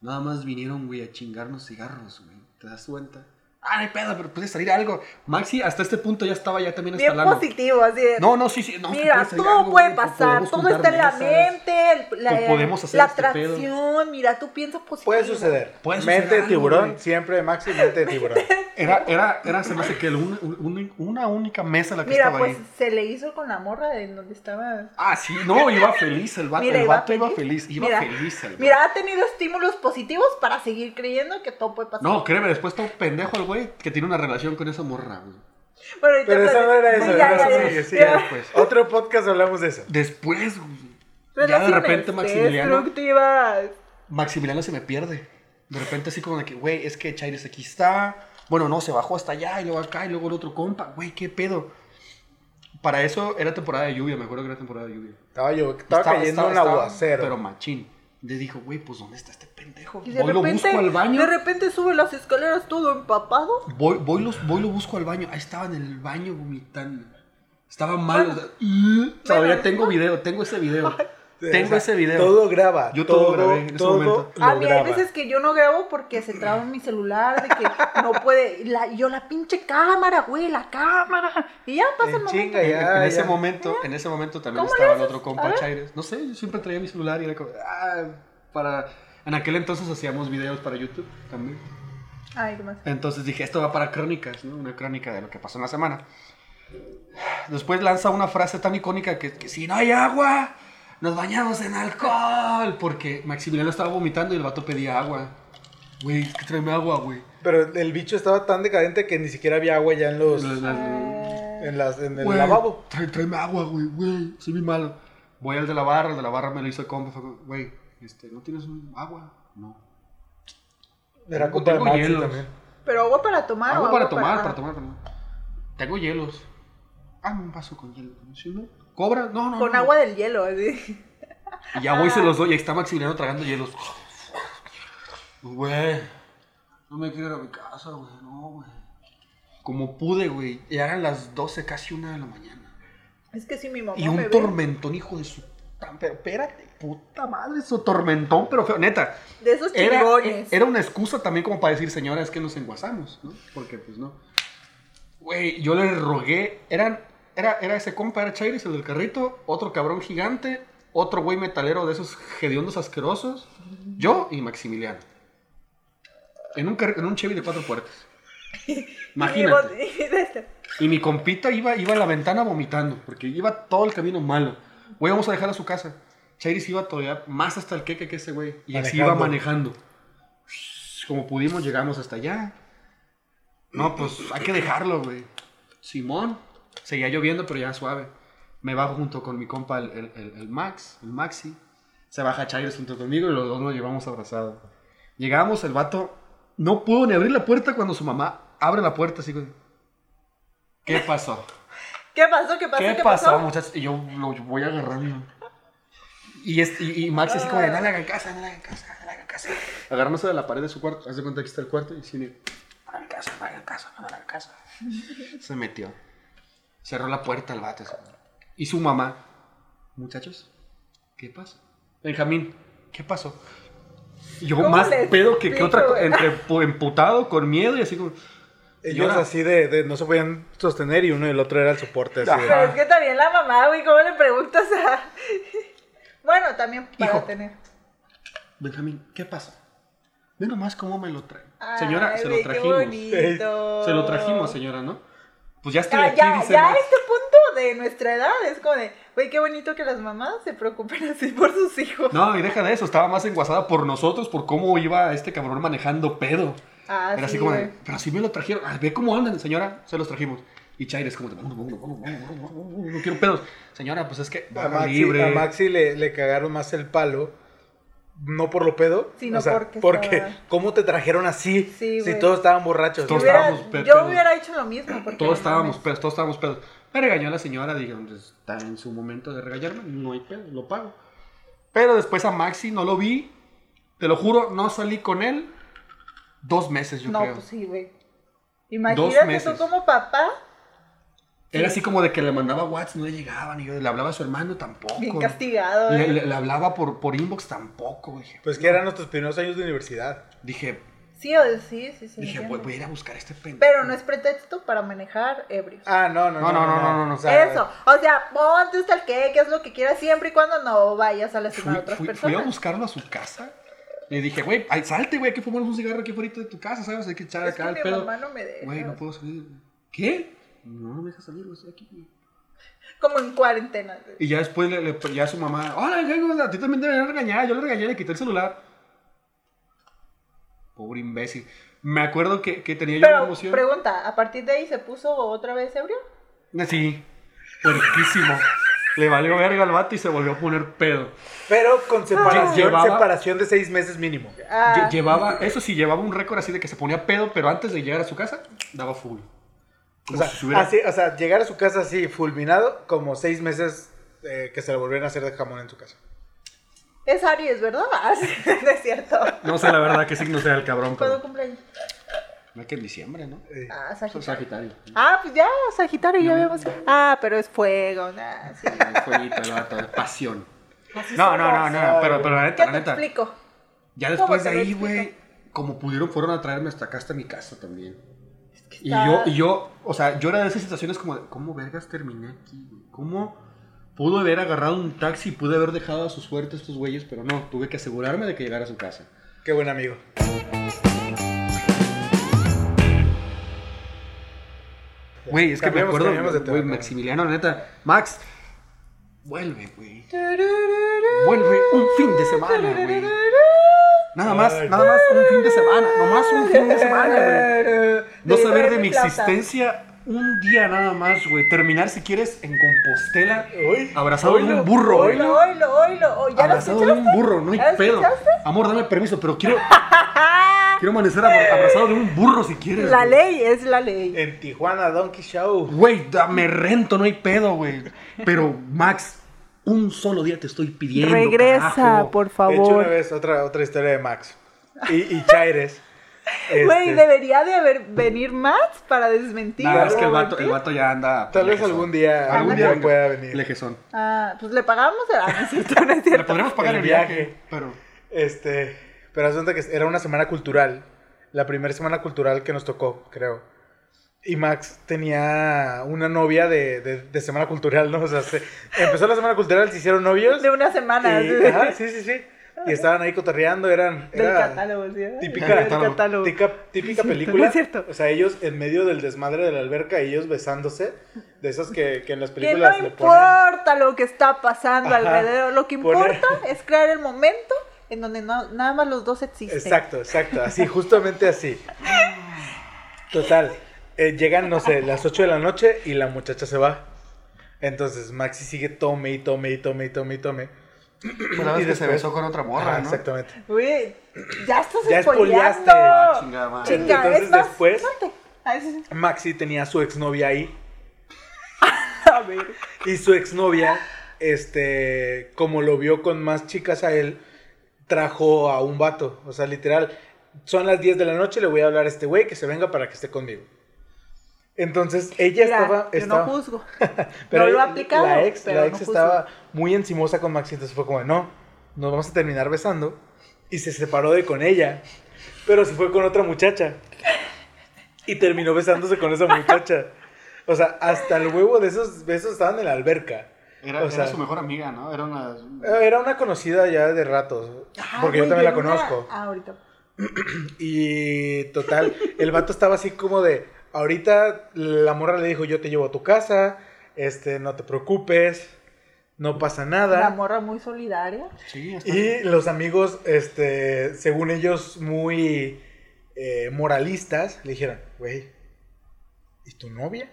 nada más vinieron, güey, a chingarnos cigarros, güey, ¿te das cuenta? Ah, no hay pedo, pero puede salir algo. Maxi hasta este punto ya estaba ya también Bien instalando. positivo, así de, No, no, sí, sí. No, Mira, todo algo, puede pasar, todo está en la mesas. mente, el- la, podemos hacer la este pedo. atracción, mira, tú piensas positivo. Puede suceder. Puede suceder mente de tiburón, güey. siempre Maxi, mente de tiburón. [LAUGHS] Era, era, era, se me hace que el un- un- una única mesa la que Mira, estaba pues ahí. se le hizo con la morra de donde estaba. Ah, sí, no, iba feliz el vato. Mira, el iba vato iba feliz. feliz. Iba Mira, feliz el vato. Mira, ha tenido estímulos positivos para seguir creyendo que todo puede pasar. No, créeme, después todo pendejo el güey que tiene una relación con esa morra, güey. Bueno, Pero eso platico- no era eso, Sí, era ya, eso, ya, sí, ya. sí, Ya. después. Otro podcast hablamos de eso. Después, güey. Ya de Relaciones repente Maximiliano. destructivas. Maximiliano se me pierde. De repente así como de que, güey, es que Chaires aquí está. Bueno, no, se bajó hasta allá y luego acá y luego el otro compa. Güey, qué pedo. Para eso era temporada de lluvia, me acuerdo que era temporada de lluvia. Estaba, yo, estaba, cayendo estaba- un estaba- aguacero. Pero machín. Le dijo, güey, pues ¿dónde está este pendejo? Y de Voy lo repente, busco al baño. de repente sube las escaleras todo empapado. Voy, voy, los, voy lo busco al baño. Ahí estaba en el baño vomitando. Estaba mal. o sea, todavía tengo video, tengo ese video. Tengo O sea, ese video. Todo graba. Yo todo grabé en ese todo momento. lo A mí hay veces que yo no grabo porque se traba en mi celular, de que no puede. La, yo la pinche cámara, güey, la cámara. Y ya pasa el En momento. chinga, En, ya, ese ya. momento, en ese momento también ¿Cómo estaba el otro compa. Chaires. No sé, yo siempre traía mi celular y era como, ah, para... En aquel entonces hacíamos videos para YouTube también. Ay, ¿qué más? Entonces dije, esto va para crónicas, ¿no? Una crónica de lo que pasó en la semana. Después lanza una frase tan icónica que, que si no hay agua, nos bañamos en alcohol. Porque Maximiliano estaba vomitando y el vato pedía agua. Güey, es que tráeme agua, güey. Pero el bicho estaba tan decadente que ni siquiera había agua ya en los. En, las, en el Güey, lavabo. trae- tráeme agua, güey, güey. Soy muy malo. Voy al de la barra, el de la barra me lo hizo el compa. fue como, Güey, este, ¿no tienes un agua? No. Era Tengo- culpa de Maxi hielos. también. Pero agua para tomar. o Agua para agua tomar, para tomar, para tomar. Tengo hielos. Ah, un vaso con hielo. ¿Sí, no? ¿Cobra? No, no. Con no. agua del hielo, así. Y ya voy y se los doy. Y ahí está Maximiliano tragando hielos. Güey. No me quiero ir a mi casa, güey. No, güey. Como pude, güey. Y eran las 12, casi una de la mañana. Es que si mi mamá Y me un ve. tormentón, hijo de su. Pero espérate, puta madre, su tormentón, pero feo. Neta. De esos Era, chingones. era una excusa también como para decir, señora, es que nos enguasamos, ¿no? Porque, pues, no. Güey, yo le rogué. Eran, era, era ese compa, era Chairis, el del carrito. Otro cabrón gigante. Otro güey metalero de esos hediondos asquerosos. Yo y Maximiliano. En un, en un Chevy de cuatro puertas. [LAUGHS] Imagínate. [LAUGHS] Y mi compita iba, iba a la ventana vomitando, porque iba todo el camino malo. Güey, vamos a dejar a su casa. Chairis iba todavía más hasta el queque que ese güey. Y así iba manejando. Como pudimos, llegamos hasta allá. No, pues hay que dejarlo, güey. Simón. Seguía lloviendo, pero ya suave. Me bajo junto con mi compa, el, el- el- el Max, el Maxi. Se baja Chaires junto conmigo y los dos nos llevamos abrazados. Llegamos, el vato no pudo ni abrir la puerta cuando su mamá abre la puerta así. ¿Qué pasó? [LAUGHS] ¿Qué pasó? ¿Qué pasó? ¿Qué, ¿Qué pasó, pasó? muchachos? Y yo lo voy agarrando. Y, es, y, y Max así como de, no le hagan casa, no le hagan casa, no le hagan casa. Agarrándose de la pared de su cuarto, haz de cuenta que aquí está el cuarto y Cine, no le hagan casa, no le hagan casa, no le hagan casa. Se metió. Cerró la puerta el vato. Y su mamá, muchachos, ¿qué pasa? Benjamín, ¿qué pasó? Y yo ¿Cómo más pedo que, que otra, co- explico? entre pu- emputado, con miedo y así como... Ellos Llora. así de, de no se podían sostener y uno y el otro era el soporte. Así de- Pero es que también la mamá, güey, ¿cómo le preguntas a...? [LAUGHS] Bueno, también para Hijo. tener... Benjamín, ¿qué pasa? Ve nomás cómo me lo traen. Señora, Ay, se lo qué trajimos. bonito. Se lo trajimos, señora, ¿no? Pues ya estoy Ya, aquí, ya, dice ya a este punto de nuestra edad es como de, güey, qué bonito que las mamás se preocupen así por sus hijos. No, y deja de eso, estaba más enguasada por nosotros, por cómo iba este cabrón manejando pedo. Ah, Era así sí, como de, güey. pero así me lo trajeron. Ah, ve cómo andan, señora, se los trajimos. Y Chaire es como de, "Vámonos, vámonos, vámonos, vámonos, vámonos, vámonos, no quiero pedos. Señora, pues es que A Maxi, libre. a Maxi le, le cagaron más el palo. No por lo pedo. Sino o sea, porque porque estaba- ¿cómo te trajeron así? Sí, si todos estaban borrachos. Yo Todos hubiera, estábamos pe- yo pedos. hubiera hecho lo mismo. Porque Todos no estábamos pedos, todos estábamos pedos. Me regañó la señora, dije, "Pues, está en su momento de regañarme, no hay pedo, lo pago. Pero después a Maxi no lo vi, te lo juro, no salí con él dos meses, yo No, creo. pues sí, güey. Imagínate tú como papá, Era así como de que le mandaba WhatsApp, no le llegaban, y yo le hablaba a su hermano tampoco. bien castigado, Le, ¿eh? le- le hablaba por, por inbox tampoco, dije. Pues que eran nuestros primeros años de universidad. Dije, Sí, o sí, sí, sí. dije voy, voy a ir a buscar a este pendejo. Pero no es pretexto para manejar ebrios. Ah, no, no, No, no, no, no, no, no. O sea, Eso, o sea, ponte hasta el que, que es lo que quieras siempre y cuando no vayas a lastimar Fui, a otras fui- fui personas. a buscarlo a su casa. Le dije, güey, salte, güey, hay que fumar un cigarro aquí fuera de tu casa, ¿sabes? Hay que echar Es acá que el mi pedo. mamá no me deja. Güey, no puedo salir. ¿Qué? No, no me deja salir, güey, estoy aquí, güey. Como en cuarentena. güey. Y ya después le, le- ya su mamá, hola, a ti también deben regañar. Yo le regañé, le quité el celular. Pobre imbécil. Me acuerdo que, que tenía yo una Pero, emoción. pregunta, ¿a partir de ahí se puso otra vez ebrio? Sí, puerquísimo. Le valió verga al vato y se volvió a poner pedo. Pero con separación, Llevaba- separación de seis meses mínimo. Ah, Lle- Llevaba, eso sí, llevaba un récord así de que se ponía pedo, pero antes de llegar a su casa, daba full. O sea, si se hubiera- así- o sea, llegar a su casa así fulminado, como seis meses eh, que se le volvieron a hacer de jamón en su casa. es Aries, ¿verdad? [LAUGHS] Ah, sí, [LAUGHS] no es cierto. No sé la verdad qué signo sea el cabrón, ¿Cuándo pero... cumpleaños? No es que en diciembre, ¿no? Eh, Ah, Sagitario. Sagitario. Ah, pues ya, Sagitario, ya vemos. Ah, pero es fuego, nah, sí. El fueguito, el vato, pasión. Así No, no, no, no, pero, pero la neta, ¿Qué la te neta. explico? Ya ¿Cómo después de ahí, güey, como pudieron, fueron a traerme hasta acá, hasta mi casa también. Y yo, y yo, o sea, yo era de esas situaciones como de, ¿cómo vergas terminé aquí, güey? ¿Cómo pudo haber agarrado un taxi y pude haber dejado a su suerte estos güeyes? Pero no, tuve que asegurarme de que llegara a su casa. qué buen amigo. Güey, es que me acuerdo, güey. Maximiliano, la neta. Max, vuelve, güey. Vuelve un fin de semana, güey. Nada más, Ay. nada más un fin de semana. Nomás un fin de semana, güey. [LAUGHS] No saber de mi existencia un día nada más, güey. Terminar, si quieres, en Compostela, abrazado de un burro, güey. Oilo, oilo, oilo. ¿Ya lo Abrazado de un burro, no hay ¿Ya pedo. escuchaste? Amor, dame permiso, pero quiero, [LAUGHS] quiero amanecer abra- abrazado de un burro si quieres. La güey. ley es la ley. En Tijuana Donkey Show. Güey, me rento, no hay pedo, güey. Pero, Max, un solo día te estoy pidiendo. Regresa, carajo. por De hecho, una favor. vez, otra, otra historia de Max. Y, y Chaires. [LAUGHS] Güey, este, debería de haber, venir más para desmentir. Nada, es que el vato, el vato ya anda. Tal vez algún día, Algún día pueda venir. Lejezón. Ah, pues le pagamos. No es cierto, no es Le podremos pagar el, El viaje, viaje. pero. Este, pero resulta que era una semana cultural. La primera semana cultural que nos tocó, creo. Y Max tenía una novia de, de, de semana cultural, ¿no? O sea, se- empezó la semana cultural, se hicieron novios. De una semana. y- sí. ajá, sí, sí, sí. Y estaban ahí cotorreando, eran... Del era catálogo, ¿sí? Típica, Del catálogo. catálogo. típica, típica [LAUGHS] película. es cierto. O sea, ellos en medio del desmadre de la alberca, ellos besándose. De esas que, que en las Que películas no le ponen... importa lo que está pasando Ajá. alrededor. Lo que Poner- importa es crear el momento en donde no, nada más los dos existen. Exacto, exacto, así, justamente así. [LAUGHS] Total. Eh, llegan, no sé, las 8 de la noche y la muchacha se va. Entonces Maxi sigue tome y tome y tome y tome y tome. Pues vez Y que se besó con otra morra. Exactamente. Güey, ya estás Ya spoileaste. Ah, chingada madre. Chinga, Entonces, es más, después- sí. Maxi tenía a su exnovia ahí. [LAUGHS] A ver. Y su exnovia, este, como lo vio con más chicas a él, trajo a un vato. O sea, literal, son las 10 de la noche, le voy a hablar a este güey que se venga para que esté conmigo. Entonces, ella Mira, estaba... yo estaba- no juzgo. [LAUGHS] Pero no lo he aplicado. La ex, pero la no ex juzgo. estaba muy encimosa con Maxi, entonces fue como, no, nos vamos a terminar besando. Y se separó de con ella, pero se fue con otra muchacha. Y terminó besándose con esa muchacha. O sea, hasta el huevo de esos besos estaban en la alberca. Era, O era sea- su mejor amiga, ¿no? Era una... Eh, Era una conocida ya de ratos, porque yo también la una- conozco. Ah, ahorita. [CLEARS THROAT] Y total, el vato estaba así como de, ahorita la morra le dijo, yo te llevo a tu casa, este, no te preocupes, no pasa nada. La morra muy solidaria. Sí, está... Y los amigos, este, según ellos, muy eh, moralistas, le dijeron, güey, ¿y tu novia?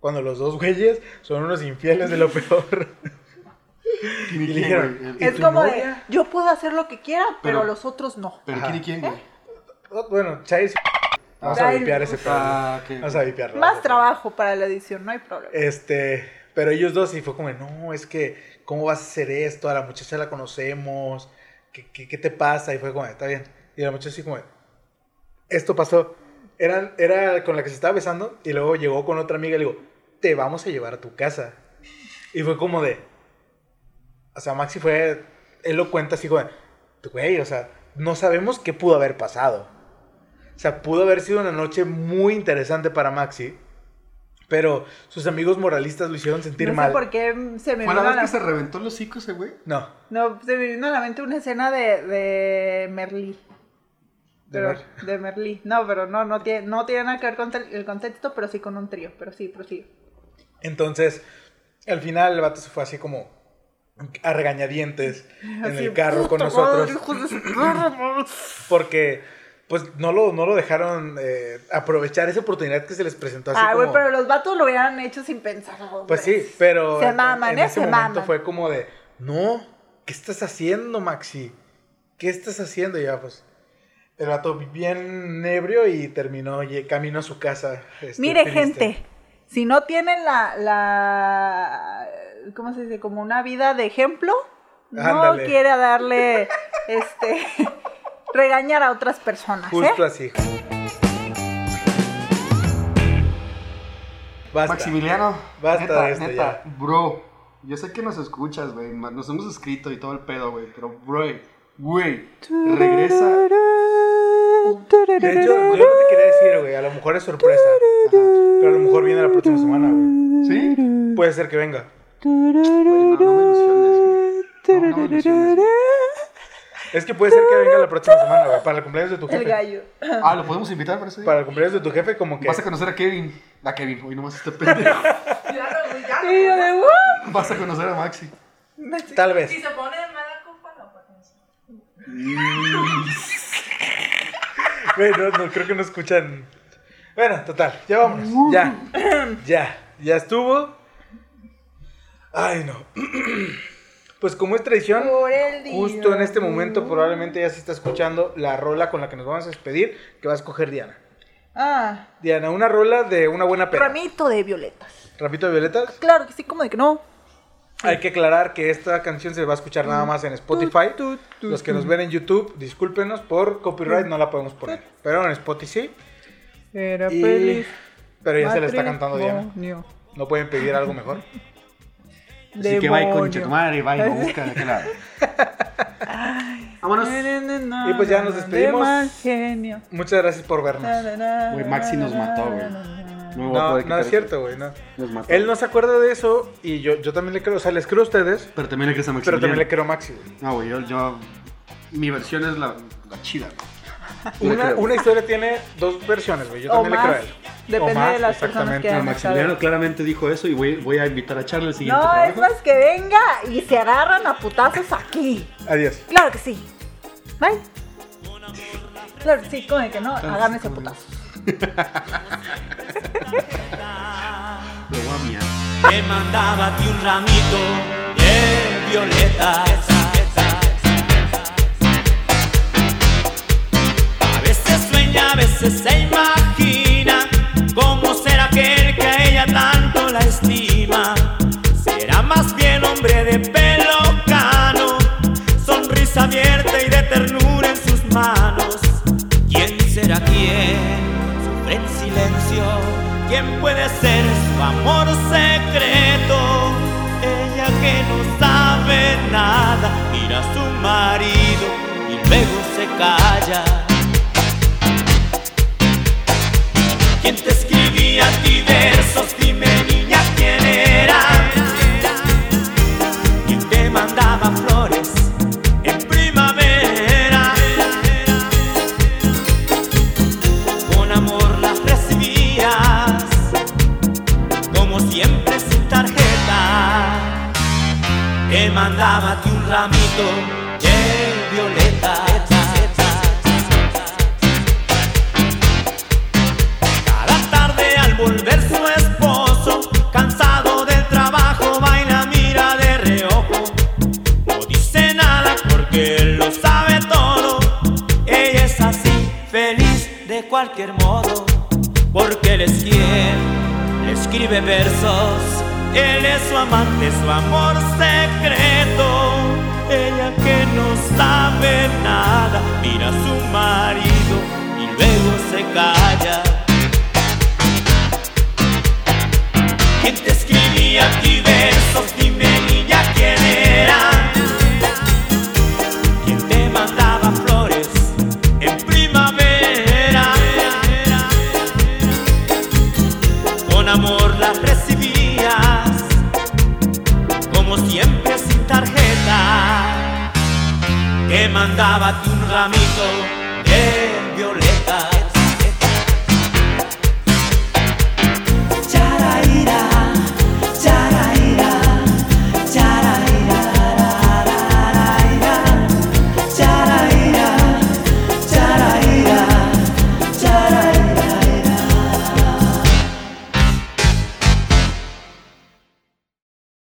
Cuando los dos güeyes son unos infieles de lo [LAUGHS] peor. ¿Quién y dijeron, Es tu como de, yo puedo hacer lo que quiera, pero, Pero- los otros no. Pero Ajá. ¿quién y quién, güey? Oh, Bueno, Chais, vamos a vipear ese pedo. Ah, ok. Vamos a vipearlo. Más trabajo para la edición, no hay problema. Este, pero ellos dos sí fue como, no, es que, ¿cómo vas a hacer esto? A la muchacha la conocemos, ¿qué, qué, qué te pasa? Y fue como, está bien. Y la muchacha así como, esto pasó. Eran, era con la que se estaba besando y luego llegó con otra amiga y le digo, te vamos a llevar a tu casa. Y fue como de, o sea, Maxi fue, él lo cuenta así como, güey, o sea, no sabemos qué pudo haber pasado. O sea, pudo haber sido una noche muy interesante para Maxi. Pero sus amigos moralistas lo hicieron sentir no mal. sé por qué se me ¿Fue vino la a vez la... que se reventó el hocico ese güey? No. No, se me vino a la mente una escena de, de Merlí. De de Merlí. No, pero no, no tiene, no tiene nada que ver con el contexto, pero sí con un trío. Pero sí, prosigue. Entonces, al final el vato se fue así como a regañadientes [LAUGHS] en Así, el carro con "Puta nosotros. madre, hijos de su perra [LAUGHS] madre". Porque, pues, no lo, no lo dejaron eh, aprovechar esa oportunidad que se les presentó así Ah, güey, pero los vatos lo hubieran hecho sin pensar. Pues sí, pero Se en- maman, en, ¿eh? ese Se momento maman. fue como de, no, ¿qué estás haciendo, Maxi? ¿Qué estás haciendo? Y ya, pues, el vato bien ebrio y terminó y camino a su casa. este, Mire, triste. gente, si no tienen la, la, ¿cómo se dice? Como una vida de ejemplo, no quiere darle, este, regañar a otras personas, Justo ¿eh? así. Basta. Maximiliano, Basta neta, de esto neta, bro, yo sé que nos escuchas, güey, nos hemos escrito y todo el pedo, güey, pero, bro, güey, regresa, De hecho, yo no te quería decir, güey, a lo mejor es sorpresa. Pero a lo mejor viene la próxima semana, güey. ¿sí? Puede ser que venga. No, no me ilusiones, güey, no, no me ilusiones. Es que puede ser que venga la próxima semana, güey. Para el cumpleaños de tu El jefe. gallo. Ah, ¿lo podemos invitar para ese día? Para el cumpleaños de tu jefe, como que. Vas a conocer a Kevin, a Kevin, hoy nomás este pendejo, Claro, [LAUGHS] güey, ya. Y yo de, "Uh". vas a conocer a Maxi. Tal vez. Si se pone de mala copa, no, pues no. Güey, no, no, creo que no escuchan. Bueno, total, ya vámonos. Ya. [LAUGHS] Ya. Ya estuvo. Ay, no. [CLEARS THROAT] Pues como es tradición, justo en este momento probablemente ya se está escuchando la rola con la que nos vamos a despedir, que va a escoger Diana. Ah, Diana, una rola de una buena pena. ramito de violetas. Rapito de violetas. Claro que sí, como de que no. Hay que aclarar que esta canción se va a escuchar nada más en Spotify. Tu, tu, tu, Los que nos ven en YouTube, discúlpenos por copyright, no la podemos poner. Pero en Spotify sí. Era Y- feliz. Pero ya se le está cantando Diana. No pueden pedir algo mejor. [LAUGHS] Así que va y Demonio. concha tu madre, va y lo busca de aquel lado. Vámonos. Y pues ya nos despedimos. De mal genio. Muchas gracias por vernos. Güey, Maxi nos mató, güey. No, No, no es cierto, güey, no. Nos mató. Él no se acuerda de eso y yo, yo también le creo, o sea, les creo a ustedes, Pero también le crees a pero Maximiliano. también le creo a Maxi, güey. No, güey, yo, yo... Mi versión es la, la chida, güey. Le Una, una historia tiene dos versiones, güey. Yo O también le más. creo a él. Depende más, de las personas exactamente. que No, Maximiliano claramente dijo eso y voy, voy a invitar a Charlie al siguiente No, es más que venga y se agarran a putazos aquí. Adiós. Claro que sí. Bye. Claro que sí, como de que no, Claro, háganme ese putazo. [LAUGHS] Lo voy a miar. Te mandaba a ti un ramito de violetas. Veces se imagina cómo será aquel que a ella tanto la estima. Será más bien hombre de pelo cano, sonrisa abierta y de ternura en sus manos. ¿Quién será quién? Sufre en silencio. ¿Quién puede ser su amor secreto? Ella que no sabe nada, mira a su marido y luego se calla. ¿Quién te escribía a ti versos? Dime niña quién era. ¿Quién te mandaba flores en primavera? Con amor las recibías, como siempre sin tarjeta. Te mandaba ti un ramito modo. Porque él es quien le escribe versos. Él es su amante, su amor secreto. Ella que no sabe nada, mira a su marido y luego se calla. ¿Quién te escribía a